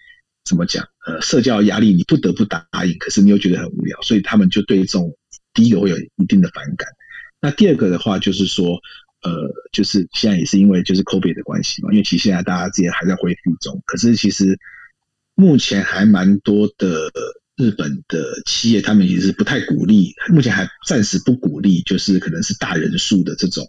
怎么讲，呃，社交压力，你不得不答应，可是你又觉得很无聊，所以他们就对这种第一个会有一定的反感。那第二个的话，就是说，呃，就是现在也是因为就是 COVID 的关系嘛，因为其实现在大家之间还在恢复中，可是其实目前还蛮多的。日本的企业，他们也是不太鼓励，目前还暂时不鼓励，就是可能是大人数的这种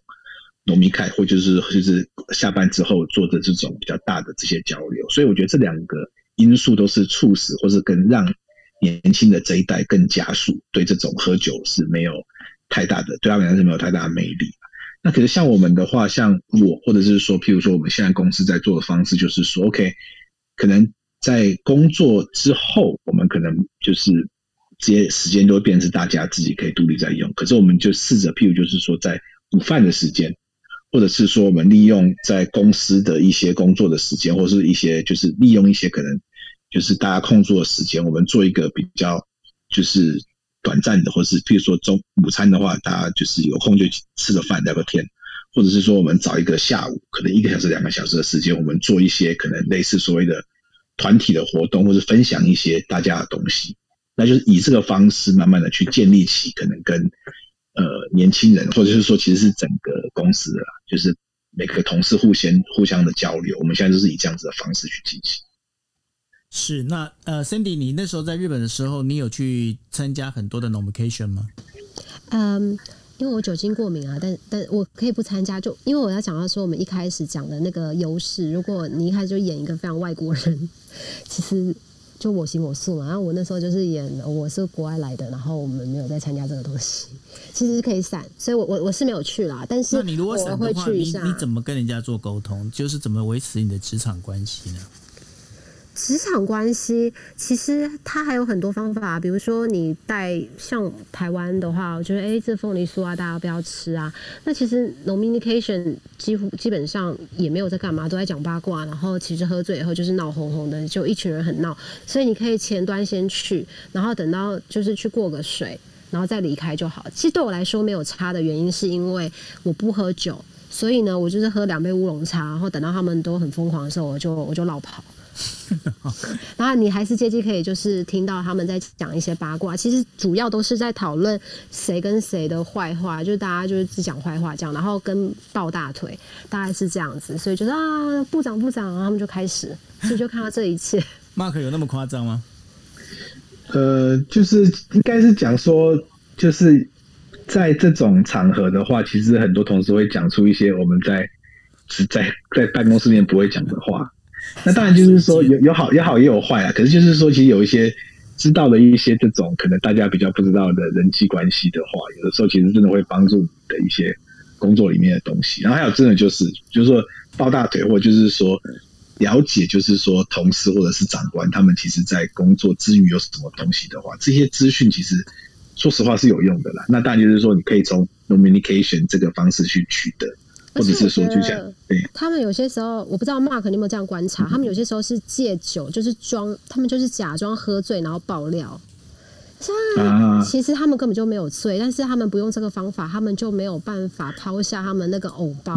农民开，或就是就是下班之后做的这种比较大的这些交流。所以我觉得这两个因素都是促使，或是更让年轻的这一代更加速对这种喝酒是没有太大的，对他们来说是没有太大的魅力。那可是像我们的话，像我或者是说，譬如说我们现在公司在做的方式，就是说，OK，可能。在工作之后，我们可能就是这些时间都会变成大家自己可以独立在用。可是我们就试着，譬如就是说，在午饭的时间，或者是说我们利用在公司的一些工作的时间，或是一些就是利用一些可能就是大家空座的时间，我们做一个比较就是短暂的，或是譬如说中午餐的话，大家就是有空就吃个饭聊个天，或者是说我们找一个下午可能一个小时、两个小时的时间，我们做一些可能类似所谓的。团体的活动，或是分享一些大家的东西，那就是以这个方式慢慢的去建立起可能跟呃年轻人，或者是说其实是整个公司的，就是每个同事互相互相的交流。我们现在就是以这样子的方式去进行。是，那呃，Cindy，你那时候在日本的时候，你有去参加很多的 nomination 吗？嗯。因为我酒精过敏啊，但但我可以不参加，就因为我要讲到说我们一开始讲的那个优势，如果你一开始就演一个非常外国人，*laughs* 其实就我行我素嘛。然后我那时候就是演我是国外来的，然后我们没有再参加这个东西，其实是可以散，所以我我我是没有去啦。但是那你如果散的话，你你怎么跟人家做沟通？就是怎么维持你的职场关系呢？职场关系其实它还有很多方法，比如说你带像台湾的话，我觉得哎，这凤梨酥啊，大家不要吃啊。那其实 nomination 几乎基本上也没有在干嘛，都在讲八卦。然后其实喝醉以后就是闹哄哄的，就一群人很闹。所以你可以前端先去，然后等到就是去过个水，然后再离开就好。其实对我来说没有差的原因，是因为我不喝酒，所以呢，我就是喝两杯乌龙茶，然后等到他们都很疯狂的时候，我就我就绕跑。*laughs* 然后你还是借机可以就是听到他们在讲一些八卦，其实主要都是在讨论谁跟谁的坏话，就是大家就是只讲坏话这样，然后跟抱大腿，大概是这样子，所以觉得啊部长部长，他们就开始，所以就看到这一切。Mark 有那么夸张吗？呃，就是应该是讲说，就是在这种场合的话，其实很多同事会讲出一些我们在只在在办公室里面不会讲的话。那当然就是说有有好有好也有坏啊，可是就是说其实有一些知道的一些这种可能大家比较不知道的人际关系的话，有的时候其实真的会帮助你的一些工作里面的东西。然后还有真的就是就是说抱大腿，或就是说了解，就是说同事或者是长官他们其实在工作之余有什么东西的话，这些资讯其实说实话是有用的啦。那当然就是说你可以从 communication 这个方式去取得。或者是说，就这样。对，他们有些时候，我不知道 Mark 你有没有这样观察，他们有些时候是借酒，就是装，他们就是假装喝醉，然后爆料。啊，其实他们根本就没有醉，但是他们不用这个方法，他们就没有办法抛下他们那个藕包，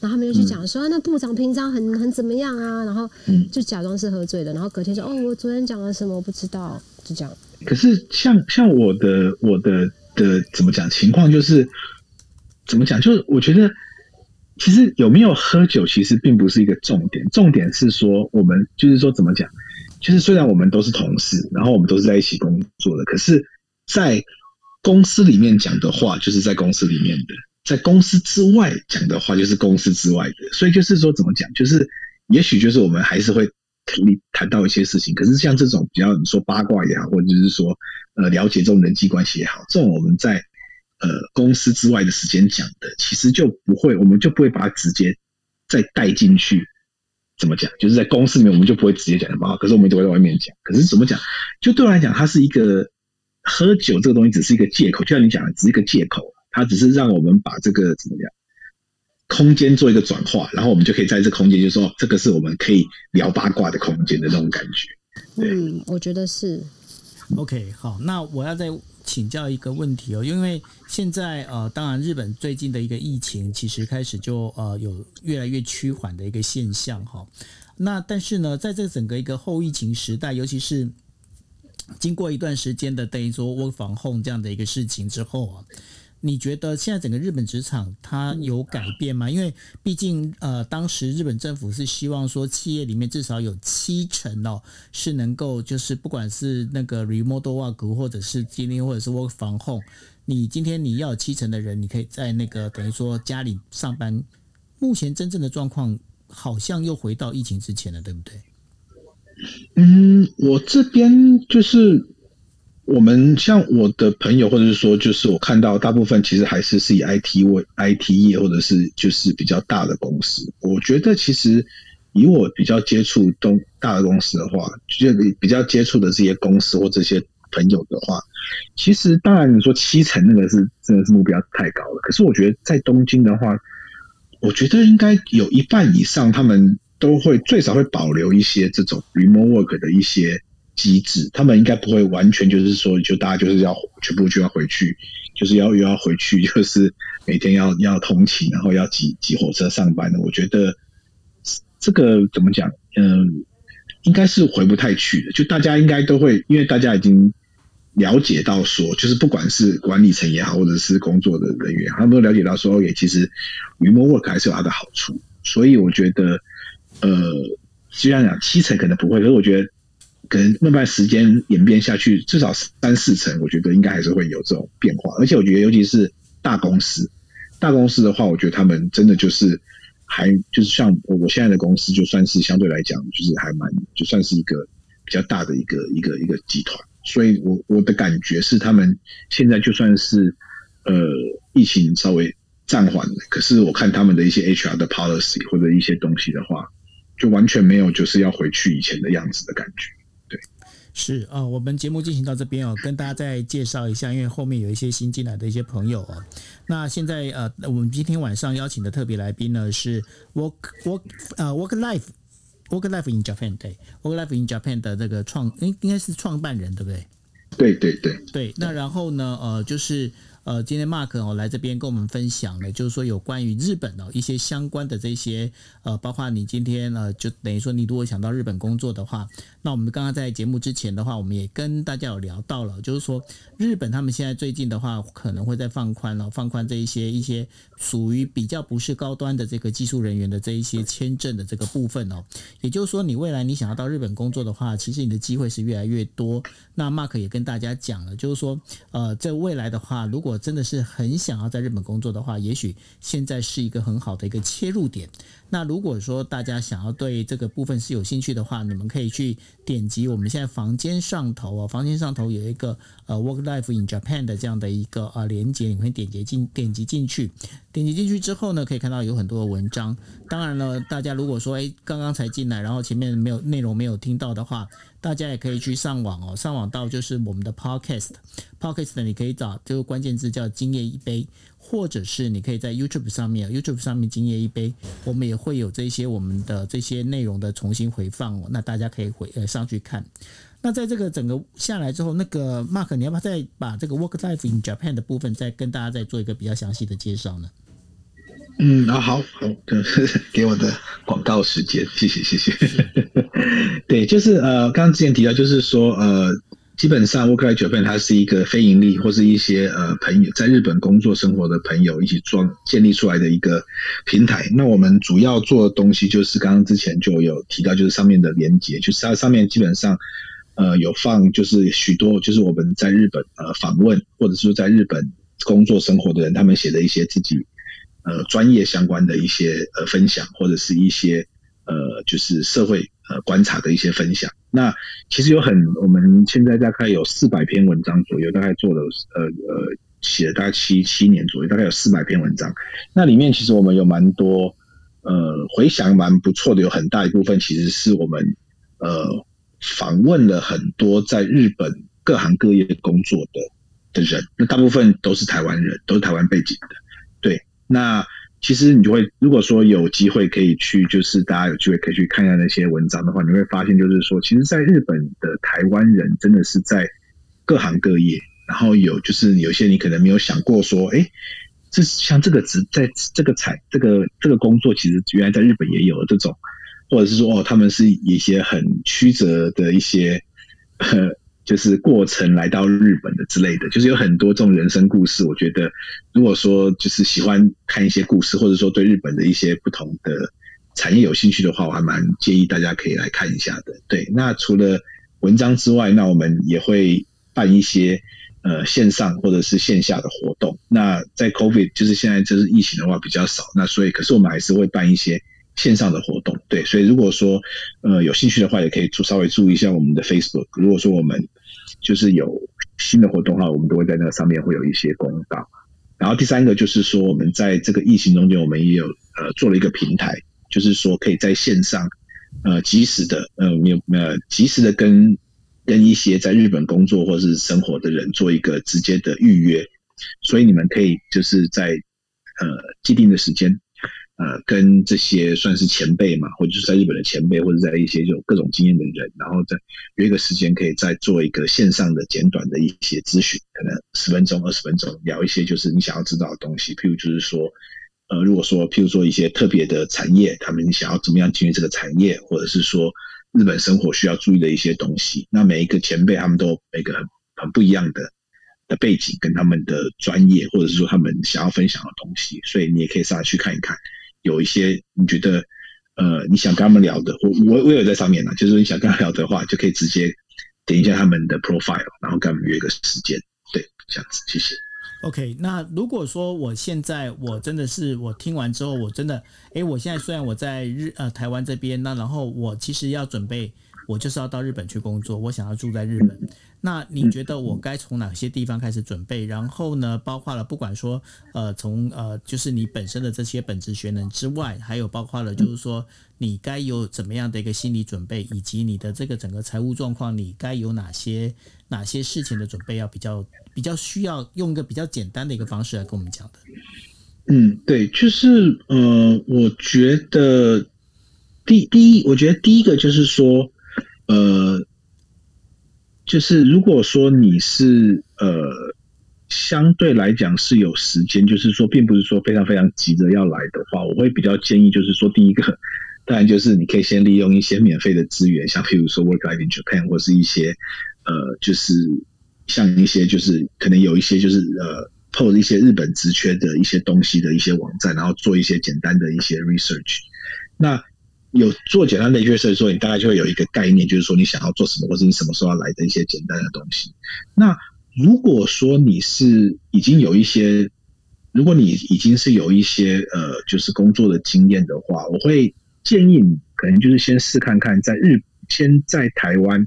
然后他们就去讲说，那部长平常很很怎么样啊，然后就假装是喝醉的，然后隔天说，哦，我昨天讲了什么，我不知道，就这样。可是像像我的我的的怎么讲情况，就是怎么讲，就是我觉得。其实有没有喝酒，其实并不是一个重点。重点是说，我们就是说怎么讲，就是虽然我们都是同事，然后我们都是在一起工作的，可是，在公司里面讲的话，就是在公司里面的；在公司之外讲的话，就是公司之外的。所以就是说怎么讲，就是也许就是我们还是会谈到一些事情，可是像这种比较你说八卦也好，或者就是说呃了解这种人际关系也好，这种我们在。呃，公司之外的时间讲的，其实就不会，我们就不会把它直接再带进去。怎么讲？就是在公司里面，我们就不会直接讲的嘛。可是我们都会在外面讲。可是怎么讲？就对我来讲，它是一个喝酒这个东西，只是一个借口。就像你讲的，只是一个借口，它只是让我们把这个怎么样空间做一个转化，然后我们就可以在这空间，就说这个是我们可以聊八卦的空间的那种感觉。嗯，我觉得是。OK，好，那我要再请教一个问题哦，因为现在呃，当然日本最近的一个疫情其实开始就呃有越来越趋缓的一个现象哈。那但是呢，在这整个一个后疫情时代，尤其是经过一段时间的等于说做防控这样的一个事情之后啊。你觉得现在整个日本职场它有改变吗？因为毕竟呃，当时日本政府是希望说企业里面至少有七成哦是能够就是不管是那个 remote work 或者是今天或者是 work from home，你今天你要有七成的人，你可以在那个等于说家里上班。目前真正的状况好像又回到疫情之前了，对不对？嗯，我这边就是。我们像我的朋友，或者是说，就是我看到大部分其实还是是以 IT 为 IT 业，或者是就是比较大的公司。我觉得其实以我比较接触东大的公司的话，就比较接触的这些公司或这些朋友的话，其实当然你说七成那个是真的是目标太高了。可是我觉得在东京的话，我觉得应该有一半以上，他们都会最少会保留一些这种 remote work 的一些。机制，他们应该不会完全就是说，就大家就是要全部就要回去，就是要又要回去，*laughs* 就是每天要要通勤，然后要挤挤火车上班的。我觉得这个怎么讲？嗯，应该是回不太去的。就大家应该都会，因为大家已经了解到说，就是不管是管理层也好，或者是工作的人员，他们都了解到说，也其实 remote work 还是有它的好处。所以我觉得，呃，虽然讲七成可能不会，可是我觉得。可能慢慢时间演变下去，至少三四成，我觉得应该还是会有这种变化。而且我觉得，尤其是大公司，大公司的话，我觉得他们真的就是还就是像我我现在的公司，就算是相对来讲，就是还蛮就算是一个比较大的一个一个一个集团。所以我我的感觉是，他们现在就算是呃疫情稍微暂缓了，可是我看他们的一些 HR 的 policy 或者一些东西的话，就完全没有就是要回去以前的样子的感觉。是啊，我们节目进行到这边哦，跟大家再介绍一下，因为后面有一些新进来的一些朋友哦。那现在呃，我们今天晚上邀请的特别来宾呢是 Work Work 呃 Work Life Work Life in Japan 对 Work Life in Japan 的这个创应应该是创办人对不对？对对对对。那然后呢呃就是。呃，今天 Mark 哦来这边跟我们分享了，就是说有关于日本哦一些相关的这些呃，包括你今天呃，就等于说你如果想到日本工作的话，那我们刚刚在节目之前的话，我们也跟大家有聊到了，就是说日本他们现在最近的话，可能会在放宽了，放宽这一些一些属于比较不是高端的这个技术人员的这一些签证的这个部分哦。也就是说，你未来你想要到日本工作的话，其实你的机会是越来越多。那 Mark 也跟大家讲了，就是说呃，在未来的话，如果真的是很想要在日本工作的话，也许现在是一个很好的一个切入点。那如果说大家想要对这个部分是有兴趣的话，你们可以去点击我们现在房间上头啊，房间上头有一个呃 Work Life in Japan 的这样的一个呃连接，你可以点击进点击进去，点击进去之后呢，可以看到有很多的文章。当然了，大家如果说哎刚刚才进来，然后前面没有内容没有听到的话，大家也可以去上网哦，上网到就是我们的 Podcast，Podcast 你可以找这个关键字叫“今夜一杯”。或者是你可以在 YouTube 上面，YouTube 上面今夜一杯，我们也会有这些我们的这些内容的重新回放哦，那大家可以回呃上去看。那在这个整个下来之后，那个 Mark，你要不要再把这个 Work Life in Japan 的部分再跟大家再做一个比较详细的介绍呢？嗯，啊，好好，*laughs* 给我的广告时间，谢谢谢谢。*laughs* 对，就是呃，刚刚之前提到，就是说呃。基本上，Work Life Japan 它是一个非盈利或是一些呃朋友在日本工作生活的朋友一起装建立出来的一个平台。那我们主要做的东西就是刚刚之前就有提到，就是上面的连接，就是它上面基本上呃有放就是许多就是我们在日本呃访问或者说在日本工作生活的人，他们写的一些自己呃专业相关的一些呃分享，或者是一些呃就是社会呃观察的一些分享。那其实有很，我们现在大概有四百篇文章左右，大概做了呃呃写了大概七七年左右，大概有四百篇文章。那里面其实我们有蛮多呃回想蛮不错的，有很大一部分其实是我们呃访问了很多在日本各行各业工作的的人，那大部分都是台湾人，都是台湾背景的。对，那。其实你就会，如果说有机会可以去，就是大家有机会可以去看一下那些文章的话，你会发现，就是说，其实，在日本的台湾人真的是在各行各业，然后有就是有些你可能没有想过说，哎，这像这个职在这个产这个这个工作，其实原来在日本也有这种，或者是说，哦，他们是一些很曲折的一些。*laughs* 就是过程来到日本的之类的，就是有很多这种人生故事。我觉得，如果说就是喜欢看一些故事，或者说对日本的一些不同的产业有兴趣的话，我还蛮建议大家可以来看一下的。对，那除了文章之外，那我们也会办一些呃线上或者是线下的活动。那在 COVID 就是现在就是疫情的话比较少，那所以可是我们还是会办一些线上的活动。对，所以如果说呃有兴趣的话，也可以注稍微注意一下我们的 Facebook。如果说我们就是有新的活动的话，我们都会在那个上面会有一些公告。然后第三个就是说，我们在这个疫情中间，我们也有呃做了一个平台，就是说可以在线上呃及时的呃有呃及时的跟跟一些在日本工作或是生活的人做一个直接的预约，所以你们可以就是在呃既定的时间。呃，跟这些算是前辈嘛，或者是在日本的前辈，或者在一些有各种经验的人，然后再约个时间，可以再做一个线上的简短的一些咨询，可能十分钟、二十分钟，聊一些就是你想要知道的东西。譬如就是说，呃，如果说譬如说一些特别的产业，他们想要怎么样进入这个产业，或者是说日本生活需要注意的一些东西，那每一个前辈他们都每个很很不一样的的背景跟他们的专业，或者是说他们想要分享的东西，所以你也可以上来去看一看。有一些你觉得呃你想跟他们聊的，我我我有在上面呢，就是你想跟他聊的话，就可以直接点一下他们的 profile，然后跟他们约个时间，对，这样子，谢谢。OK，那如果说我现在我真的是我听完之后，我真的，哎，我现在虽然我在日呃台湾这边，那然后我其实要准备。我就是要到日本去工作，我想要住在日本。那你觉得我该从哪些地方开始准备？然后呢，包括了不管说呃从呃就是你本身的这些本职学能之外，还有包括了就是说你该有怎么样的一个心理准备，以及你的这个整个财务状况，你该有哪些哪些事情的准备要比较比较需要用一个比较简单的一个方式来跟我们讲的。嗯，对，就是呃，我觉得第第一，我觉得第一个就是说。呃，就是如果说你是呃相对来讲是有时间，就是说并不是说非常非常急着要来的话，我会比较建议就是说，第一个当然就是你可以先利用一些免费的资源，像譬如说 Work Life in Japan 或是一些呃就是像一些就是可能有一些就是呃 post 一些日本职缺的一些东西的一些网站，然后做一些简单的一些 research，那。有做简单的约设的时候，你大概就会有一个概念，就是说你想要做什么，或者你什么时候要来的一些简单的东西。那如果说你是已经有一些，如果你已经是有一些呃，就是工作的经验的话，我会建议你可能就是先试看看，在日先在台湾，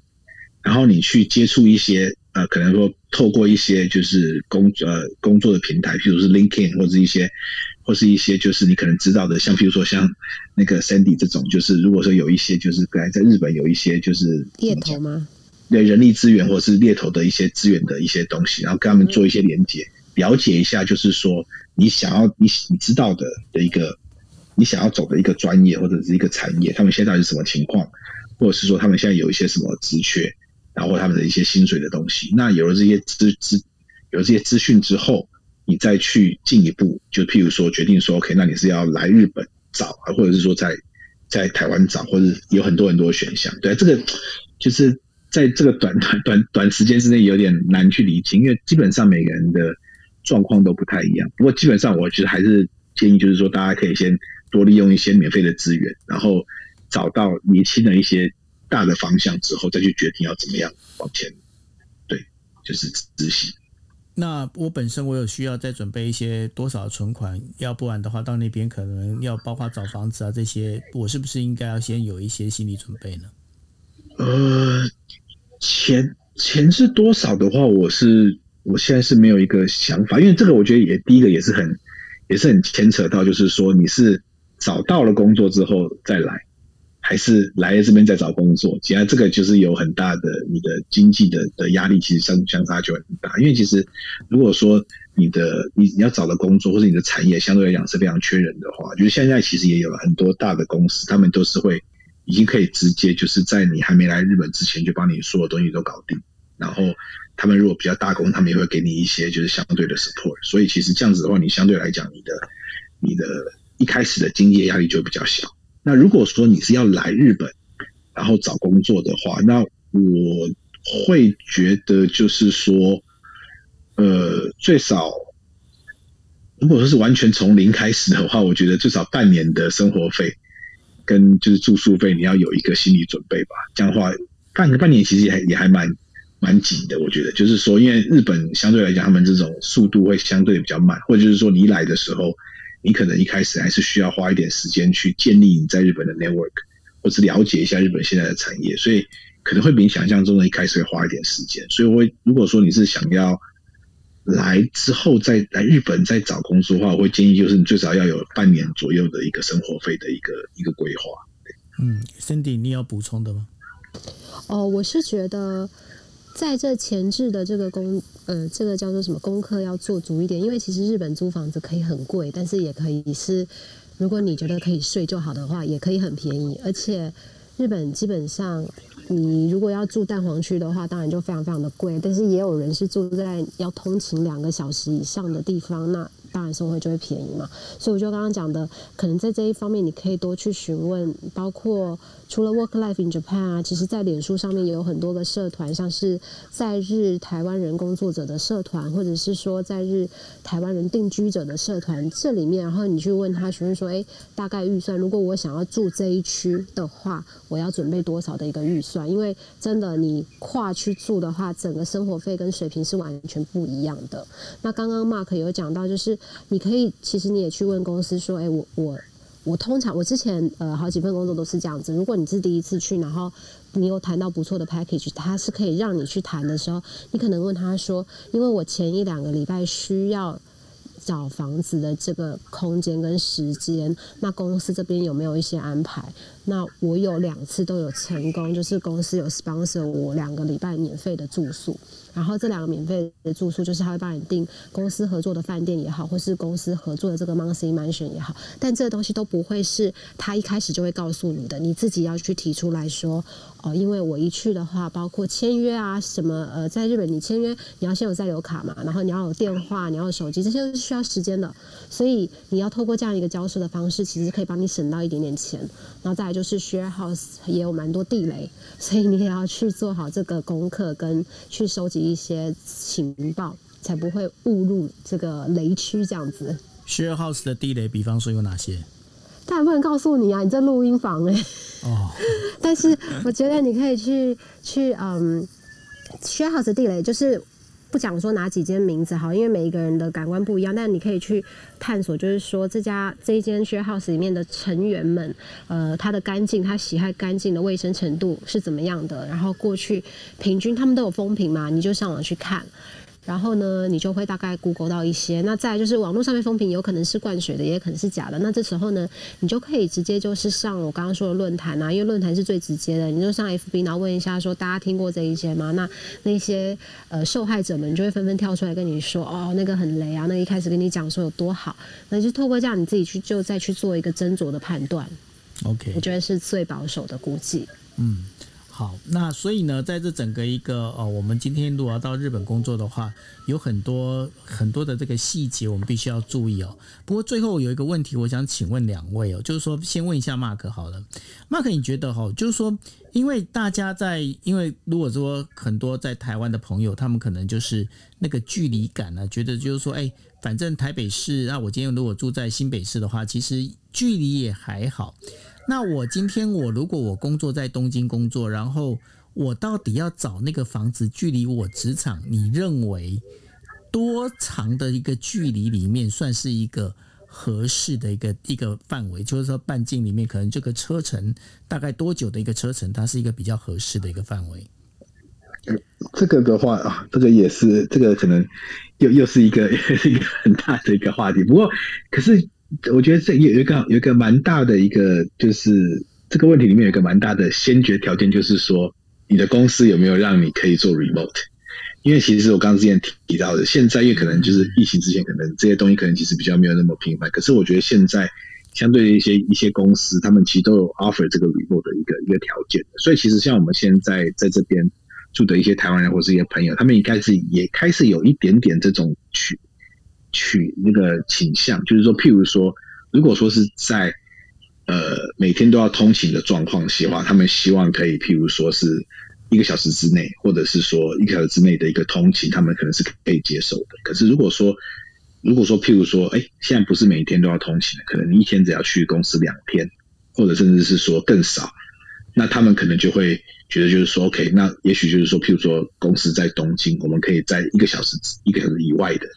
然后你去接触一些呃，可能说透过一些就是工呃工作的平台，譬如是 LinkedIn 或者一些或是一些就是你可能知道的，像比如说像那个 Sandy 这种，就是如果说有一些就是本来在日本有一些就是猎头吗？对人力资源或者是猎头的一些资源的一些东西，然后跟他们做一些连接，了解一下，就是说你想要你你知道的的一个你想要走的一个专业或者是一个产业，他们现在是什么情况，或者是说他们现在有一些什么职缺，然后他们的一些薪水的东西。那有了这些资资有了这些资讯之后，你再去进一步，就譬如说决定说，OK，那你是要来日本找，或者是说在在台湾找，或者是有很多很多选项。对，这个就是。在这个短短短短时间之内有点难去理清，因为基本上每个人的状况都不太一样。不过基本上，我觉得还是建议，就是说大家可以先多利用一些免费的资源，然后找到理清的一些大的方向之后，再去决定要怎么样往前。对，就是执行。那我本身我有需要再准备一些多少存款，要不然的话到那边可能要包括找房子啊这些，我是不是应该要先有一些心理准备呢？呃。钱钱是多少的话，我是我现在是没有一个想法，因为这个我觉得也第一个也是很也是很牵扯到，就是说你是找到了工作之后再来，还是来这边再找工作？其实这个就是有很大的你的经济的的压力，其实相相差就很大。因为其实如果说你的你你要找的工作或者你的产业相对来讲是非常缺人的话，就是现在其实也有了很多大的公司，他们都是会。已经可以直接就是在你还没来日本之前就帮你所有东西都搞定，然后他们如果比较大公，他们也会给你一些就是相对的 support，所以其实这样子的话，你相对来讲你的你的一开始的经济压力就比较小。那如果说你是要来日本然后找工作的话，那我会觉得就是说，呃，最少如果说是完全从零开始的话，我觉得最少半年的生活费。跟就是住宿费，你要有一个心理准备吧。这样的话，半个半年其实也还也还蛮蛮紧的。我觉得就是说，因为日本相对来讲，他们这种速度会相对比较慢，或者就是说，你来的时候，你可能一开始还是需要花一点时间去建立你在日本的 network，或是了解一下日本现在的产业，所以可能会比你想象中的一开始会花一点时间。所以，我如果说你是想要。来之后再来日本再找工作的话，我会建议就是你最少要有半年左右的一个生活费的一个一个规划。嗯，Cindy，你有补充的吗？哦，我是觉得在这前置的这个功，呃，这个叫做什么功课要做足一点，因为其实日本租房子可以很贵，但是也可以是，如果你觉得可以睡就好的话，也可以很便宜，而且日本基本上。你如果要住蛋黄区的话，当然就非常非常的贵。但是也有人是住在要通勤两个小时以上的地方，那。当然生活就会便宜嘛，所以我就刚刚讲的，可能在这一方面你可以多去询问，包括除了 Work Life in Japan 啊，其实在脸书上面也有很多个社团，像是在日台湾人工作者的社团，或者是说在日台湾人定居者的社团，这里面然后你去问他询问说，哎，大概预算，如果我想要住这一区的话，我要准备多少的一个预算？因为真的你跨去住的话，整个生活费跟水平是完全不一样的。那刚刚 Mark 有讲到就是。你可以，其实你也去问公司说，哎，我我我通常我之前呃好几份工作都是这样子。如果你是第一次去，然后你有谈到不错的 package，他是可以让你去谈的时候，你可能问他说，因为我前一两个礼拜需要找房子的这个空间跟时间，那公司这边有没有一些安排？那我有两次都有成功，就是公司有 sponsor 我两个礼拜免费的住宿。然后这两个免费的住宿，就是他会帮你订公司合作的饭店也好，或是公司合作的这个 monthly mansion 也好，但这个东西都不会是他一开始就会告诉你的，你自己要去提出来说，哦，因为我一去的话，包括签约啊，什么呃，在日本你签约，你要先有在留卡嘛，然后你要有电话，你要有手机，这些都是需要时间的，所以你要透过这样一个交涉的方式，其实可以帮你省到一点点钱。然后再来就是 share house 也有蛮多地雷，所以你也要去做好这个功课，跟去收集。一些情报，才不会误入这个雷区。这样子，share house 的地雷，比方说有哪些？当然不能告诉你啊，你在录音房哎。哦。但是我觉得你可以去去嗯，share house 地雷就是不讲说哪几间名字好，因为每一个人的感官不一样，但你可以去探索，就是说这家这一间 share house 里面的成员们，呃，他的干净，他喜爱干净的卫生程度是怎么样的，然后过去平均他们都有风评嘛，你就上网去看。然后呢，你就会大概 Google 到一些。那再就是网络上面风评有可能是灌水的，也可能是假的。那这时候呢，你就可以直接就是上我刚刚说的论坛啊，因为论坛是最直接的。你就上 FB，然后问一下说大家听过这一些吗？那那些呃受害者们就会纷纷跳出来跟你说，哦，那个很雷啊，那一开始跟你讲说有多好。那就透过这样你自己去就再去做一个斟酌的判断。OK，我觉得是最保守的估计。嗯。好，那所以呢，在这整个一个呃，我们今天如果要到日本工作的话，有很多很多的这个细节我们必须要注意哦。不过最后有一个问题，我想请问两位哦，就是说先问一下 Mark 好了，Mark 你觉得哈，就是说，因为大家在，因为如果说很多在台湾的朋友，他们可能就是那个距离感呢，觉得就是说，哎，反正台北市，那我今天如果住在新北市的话，其实距离也还好。那我今天我如果我工作在东京工作，然后我到底要找那个房子距离我职场，你认为多长的一个距离里面算是一个合适的一个一个范围？就是说半径里面可能这个车程大概多久的一个车程，它是一个比较合适的一个范围？这个的话啊，这个也是这个可能又又是一个 *laughs* 一个很大的一个话题。不过可是。我觉得这有有一个有一个蛮大的一个，就是这个问题里面有一个蛮大的先决条件，就是说你的公司有没有让你可以做 remote？因为其实我刚刚之前提到的，现在因为可能就是疫情之前，可能这些东西可能其实比较没有那么频繁。可是我觉得现在相对于一些一些公司，他们其实都有 offer 这个 remote 的一个一个条件。所以其实像我们现在在这边住的一些台湾人或是一些朋友，他们应该是也开始有一点点这种去。取那个倾向，就是说，譬如说，如果说是在呃每天都要通勤的状况下话，他们希望可以，譬如说是一个小时之内，或者是说一个小时之内的一个通勤，他们可能是可以接受的。可是如果说，如果说譬如说，哎，现在不是每天都要通勤的，可能你一天只要去公司两天，或者甚至是说更少，那他们可能就会觉得就是说，OK，那也许就是说，譬如说公司在东京，我们可以在一个小时一个小时以外的。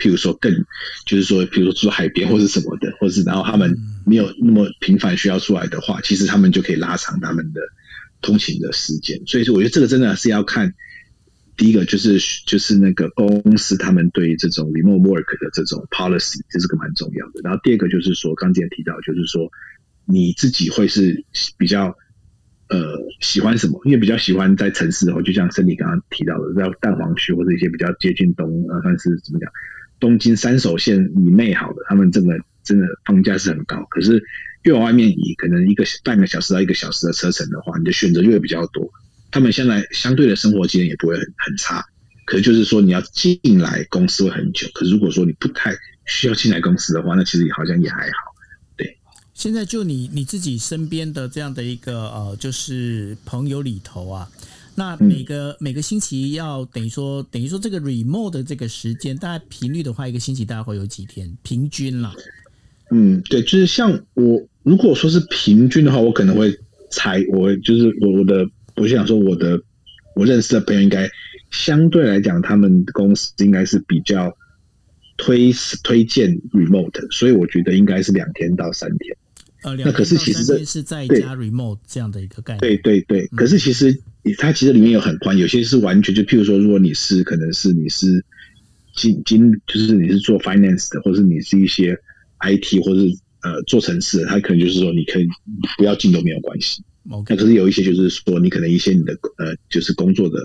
譬如说，更就是说，譬如说住海边或是什么的，或是然后他们没有那么频繁需要出来的话，其实他们就可以拉长他们的通勤的时间。所以说，我觉得这个真的是要看第一个就是就是那个公司他们对于这种 remote work 的这种 policy，这是个蛮重要的。然后第二个就是说，刚才提到就是说你自己会是比较呃喜欢什么？因为比较喜欢在城市的话，就像森迪刚刚提到的，在蛋黄区或者一些比较接近东呃，算是怎么讲？东京三手线以内好的，他们真的真的房价是很高。可是越往外面移，可能一个半个小时到一个小时的车程的话，你的选择就会比较多。他们现在相对的生活经验也不会很很差。可是就是说，你要进来公司会很久。可是如果说你不太需要进来公司的话，那其实好像也还好。对，现在就你你自己身边的这样的一个呃，就是朋友里头啊。那每个每个星期要等于说等于说这个 remote 的这个时间，大概频率的话，一个星期大概会有几天？平均啦。嗯，对，就是像我如果说是平均的话，我可能会猜，我就是我我的，我就想说我的我认识的朋友应该相对来讲，他们公司应该是比较推推荐 remote，所以我觉得应该是两天到三天。呃，那可是其实这是在加 remote 这样的一个概念。对对对，可是其实。它其实里面有很宽，有些是完全就，譬如说，如果你是可能是你是经经，就是你是做 finance 的，或者你是一些 IT 或者呃做城市，它可能就是说你可以不要进都没有关系。那可是有一些就是说，你可能一些你的呃就是工作的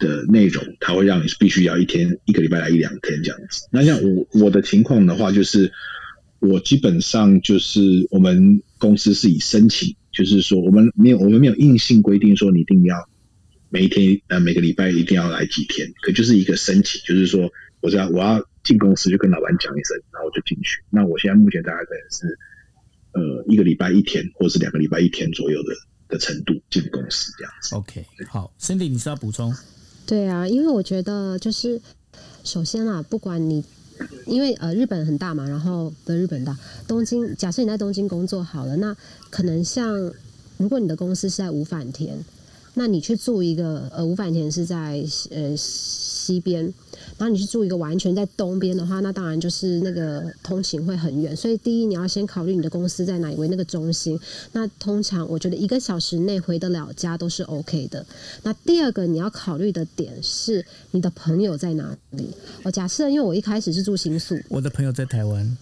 的内容，它会让你必须要一天一个礼拜来一两天这样子。那像我我的情况的话，就是我基本上就是我们公司是以申请。就是说，我们没有，我们没有硬性规定说你一定要每一天呃每个礼拜一定要来几天，可就是一个申请，就是说，我要我要进公司就跟老板讲一声，然后我就进去。那我现在目前大概可能是呃一个礼拜一天，或者是两个礼拜一天左右的的程度进公司这样子。OK，好，Cindy，你是要补充？对啊，因为我觉得就是首先啊，不管你。因为呃日本很大嘛，然后的日本大东京，假设你在东京工作好了，那可能像如果你的公司是在五反田，那你去住一个呃五反田是在呃西边，那你去住一个完全在东边的话，那当然就是那个通勤会很远。所以第一你要先考虑你的公司在哪里为那个中心。那通常我觉得一个小时内回得了家都是 OK 的。那第二个你要考虑的点是你的朋友在哪里。我，假设因为我一开始是住新宿，我的朋友在台湾。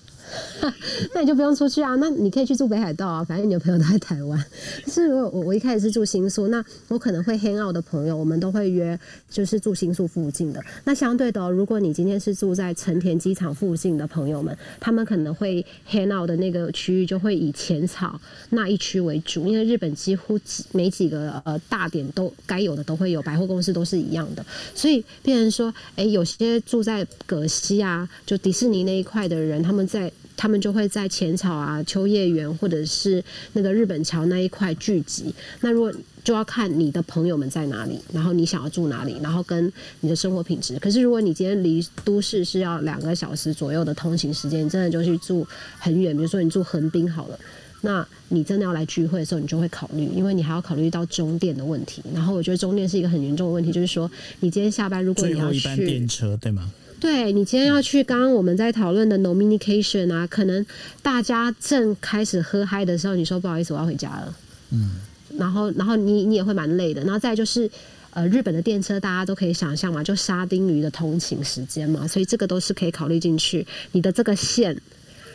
*laughs* 那你就不用出去啊，那你可以去住北海道啊，反正你的朋友都在台湾。是我我我一开始是住新宿，那我可能会 hang out 的朋友，我们都会约就是住新宿附近的。那相对的，如果你今天是住在成田机场附近的朋友们，他们可能会 hang out 的那个区域就会以浅草那一区为主，因为日本几乎几每几个呃大点都该有的都会有，百货公司都是一样的，所以变成说，哎，有些住在葛西啊，就迪士尼那一块的人，他们在。他们就会在浅草啊、秋叶原或者是那个日本桥那一块聚集。那如果就要看你的朋友们在哪里，然后你想要住哪里，然后跟你的生活品质。可是如果你今天离都市是要两个小时左右的通勤时间，你真的就去住很远，比如说你住横滨好了，那你真的要来聚会的时候，你就会考虑，因为你还要考虑到终点的问题。然后我觉得终点是一个很严重的问题，就是说你今天下班如果你要去电车，对吗？对你今天要去，刚刚我们在讨论的 nominication 啊，可能大家正开始喝嗨的时候，你说不好意思，我要回家了。嗯，然后然后你你也会蛮累的，然后再就是呃日本的电车，大家都可以想象嘛，就沙丁鱼的通勤时间嘛，所以这个都是可以考虑进去。你的这个线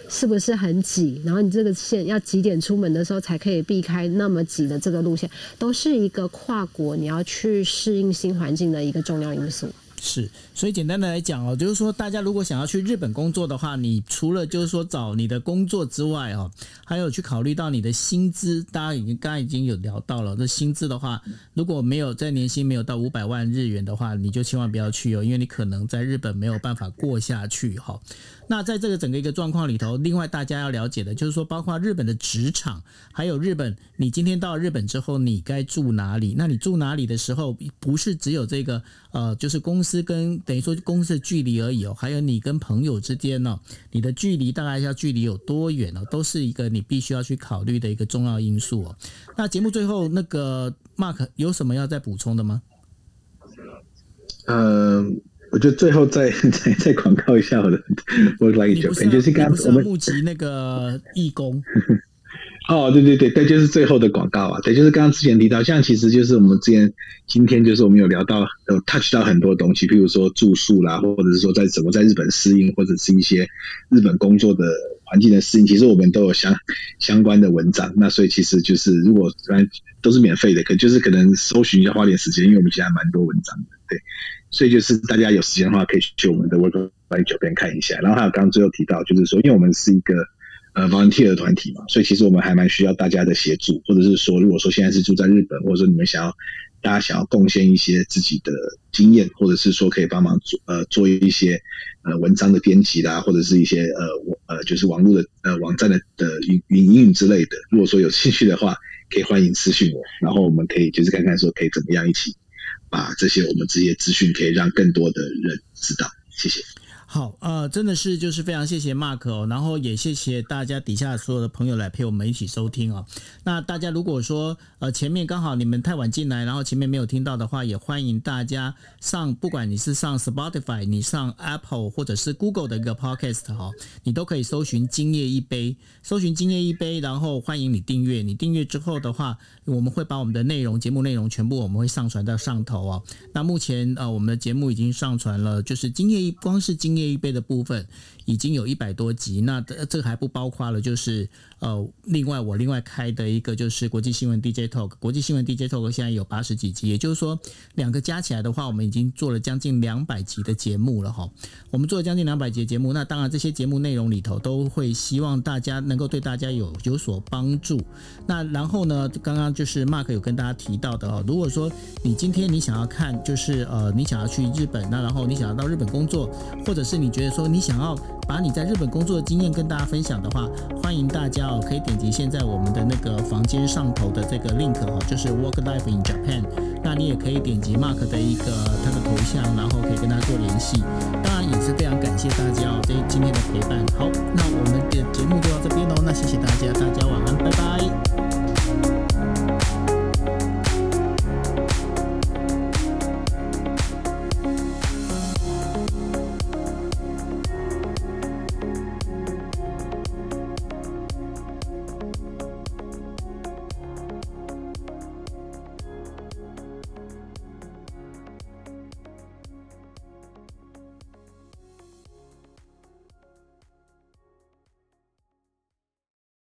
是不是很挤？然后你这个线要几点出门的时候才可以避开那么挤的这个路线，都是一个跨国你要去适应新环境的一个重要因素。是，所以简单的来讲哦，就是说大家如果想要去日本工作的话，你除了就是说找你的工作之外哦，还有去考虑到你的薪资。大家已经刚刚已经有聊到了，这薪资的话，如果没有在年薪没有到五百万日元的话，你就千万不要去哦，因为你可能在日本没有办法过下去哈。那在这个整个一个状况里头，另外大家要了解的就是说，包括日本的职场，还有日本，你今天到日本之后，你该住哪里？那你住哪里的时候，不是只有这个呃，就是公司跟等于说公司的距离而已哦，还有你跟朋友之间呢，你的距离大概要距离有多远呢？都是一个你必须要去考虑的一个重要因素哦。那节目最后那个 Mark 有什么要再补充的吗？嗯。我就最后再 *laughs* 再再广告一下我的 work life Japan，就是刚我们募集那个义工。*laughs* 哦，对对对对，就是最后的广告啊，对，就是刚刚之前提到，像其实就是我们之前今天就是我们有聊到有 touch 到很多东西，譬如说住宿啦，或者是说在怎么在日本适应，或者是一些日本工作的环境的适应，其实我们都有相相关的文章。那所以其实就是如果都是免费的，可就是可能搜寻一下花点时间，因为我们现在蛮多文章的，对。所以就是大家有时间的话，可以去我们的 Work Life 酒店看一下。然后还有刚刚最后提到，就是说，因为我们是一个呃 volunteer 的团体嘛，所以其实我们还蛮需要大家的协助，或者是说，如果说现在是住在日本，或者说你们想要大家想要贡献一些自己的经验，或者是说可以帮忙做呃做一些呃文章的编辑啦，或者是一些呃呃就是网络的呃网站的的运营运之类的，如果说有兴趣的话，可以欢迎私信我，然后我们可以就是看看说可以怎么样一起。把这些我们这些资讯可以让更多的人知道，谢谢。好，呃，真的是就是非常谢谢 Mark 哦，然后也谢谢大家底下所有的朋友来陪我们一起收听哦。那大家如果说呃前面刚好你们太晚进来，然后前面没有听到的话，也欢迎大家上，不管你是上 Spotify，你上 Apple 或者是 Google 的一个 Podcast 哈，你都可以搜寻“今夜一杯”，搜寻“今夜一杯”，然后欢迎你订阅。你订阅之后的话，我们会把我们的内容、节目内容全部我们会上传到上头哦。那目前呃我们的节目已经上传了，就是今夜一光是今夜。这一辈的部分已经有一百多集，那这个还不包括了，就是呃，另外我另外开的一个就是国际新闻 DJ Talk，国际新闻 DJ Talk 现在有八十几集，也就是说两个加起来的话，我们已经做了将近两百集的节目了哈。我们做了将近两百集节目，那当然这些节目内容里头都会希望大家能够对大家有有所帮助。那然后呢，刚刚就是 Mark 有跟大家提到的哦，如果说你今天你想要看，就是呃，你想要去日本，那然后你想要到日本工作，或者是是你觉得说你想要把你在日本工作的经验跟大家分享的话，欢迎大家哦，可以点击现在我们的那个房间上头的这个 link 哦，就是 Work Life in Japan。那你也可以点击 Mark 的一个他的头像，然后可以跟他做联系。当然也是非常感谢大家哦，这今天的陪伴。好，那我们的节目就到这边喽。那谢谢大家，大家晚安，拜拜。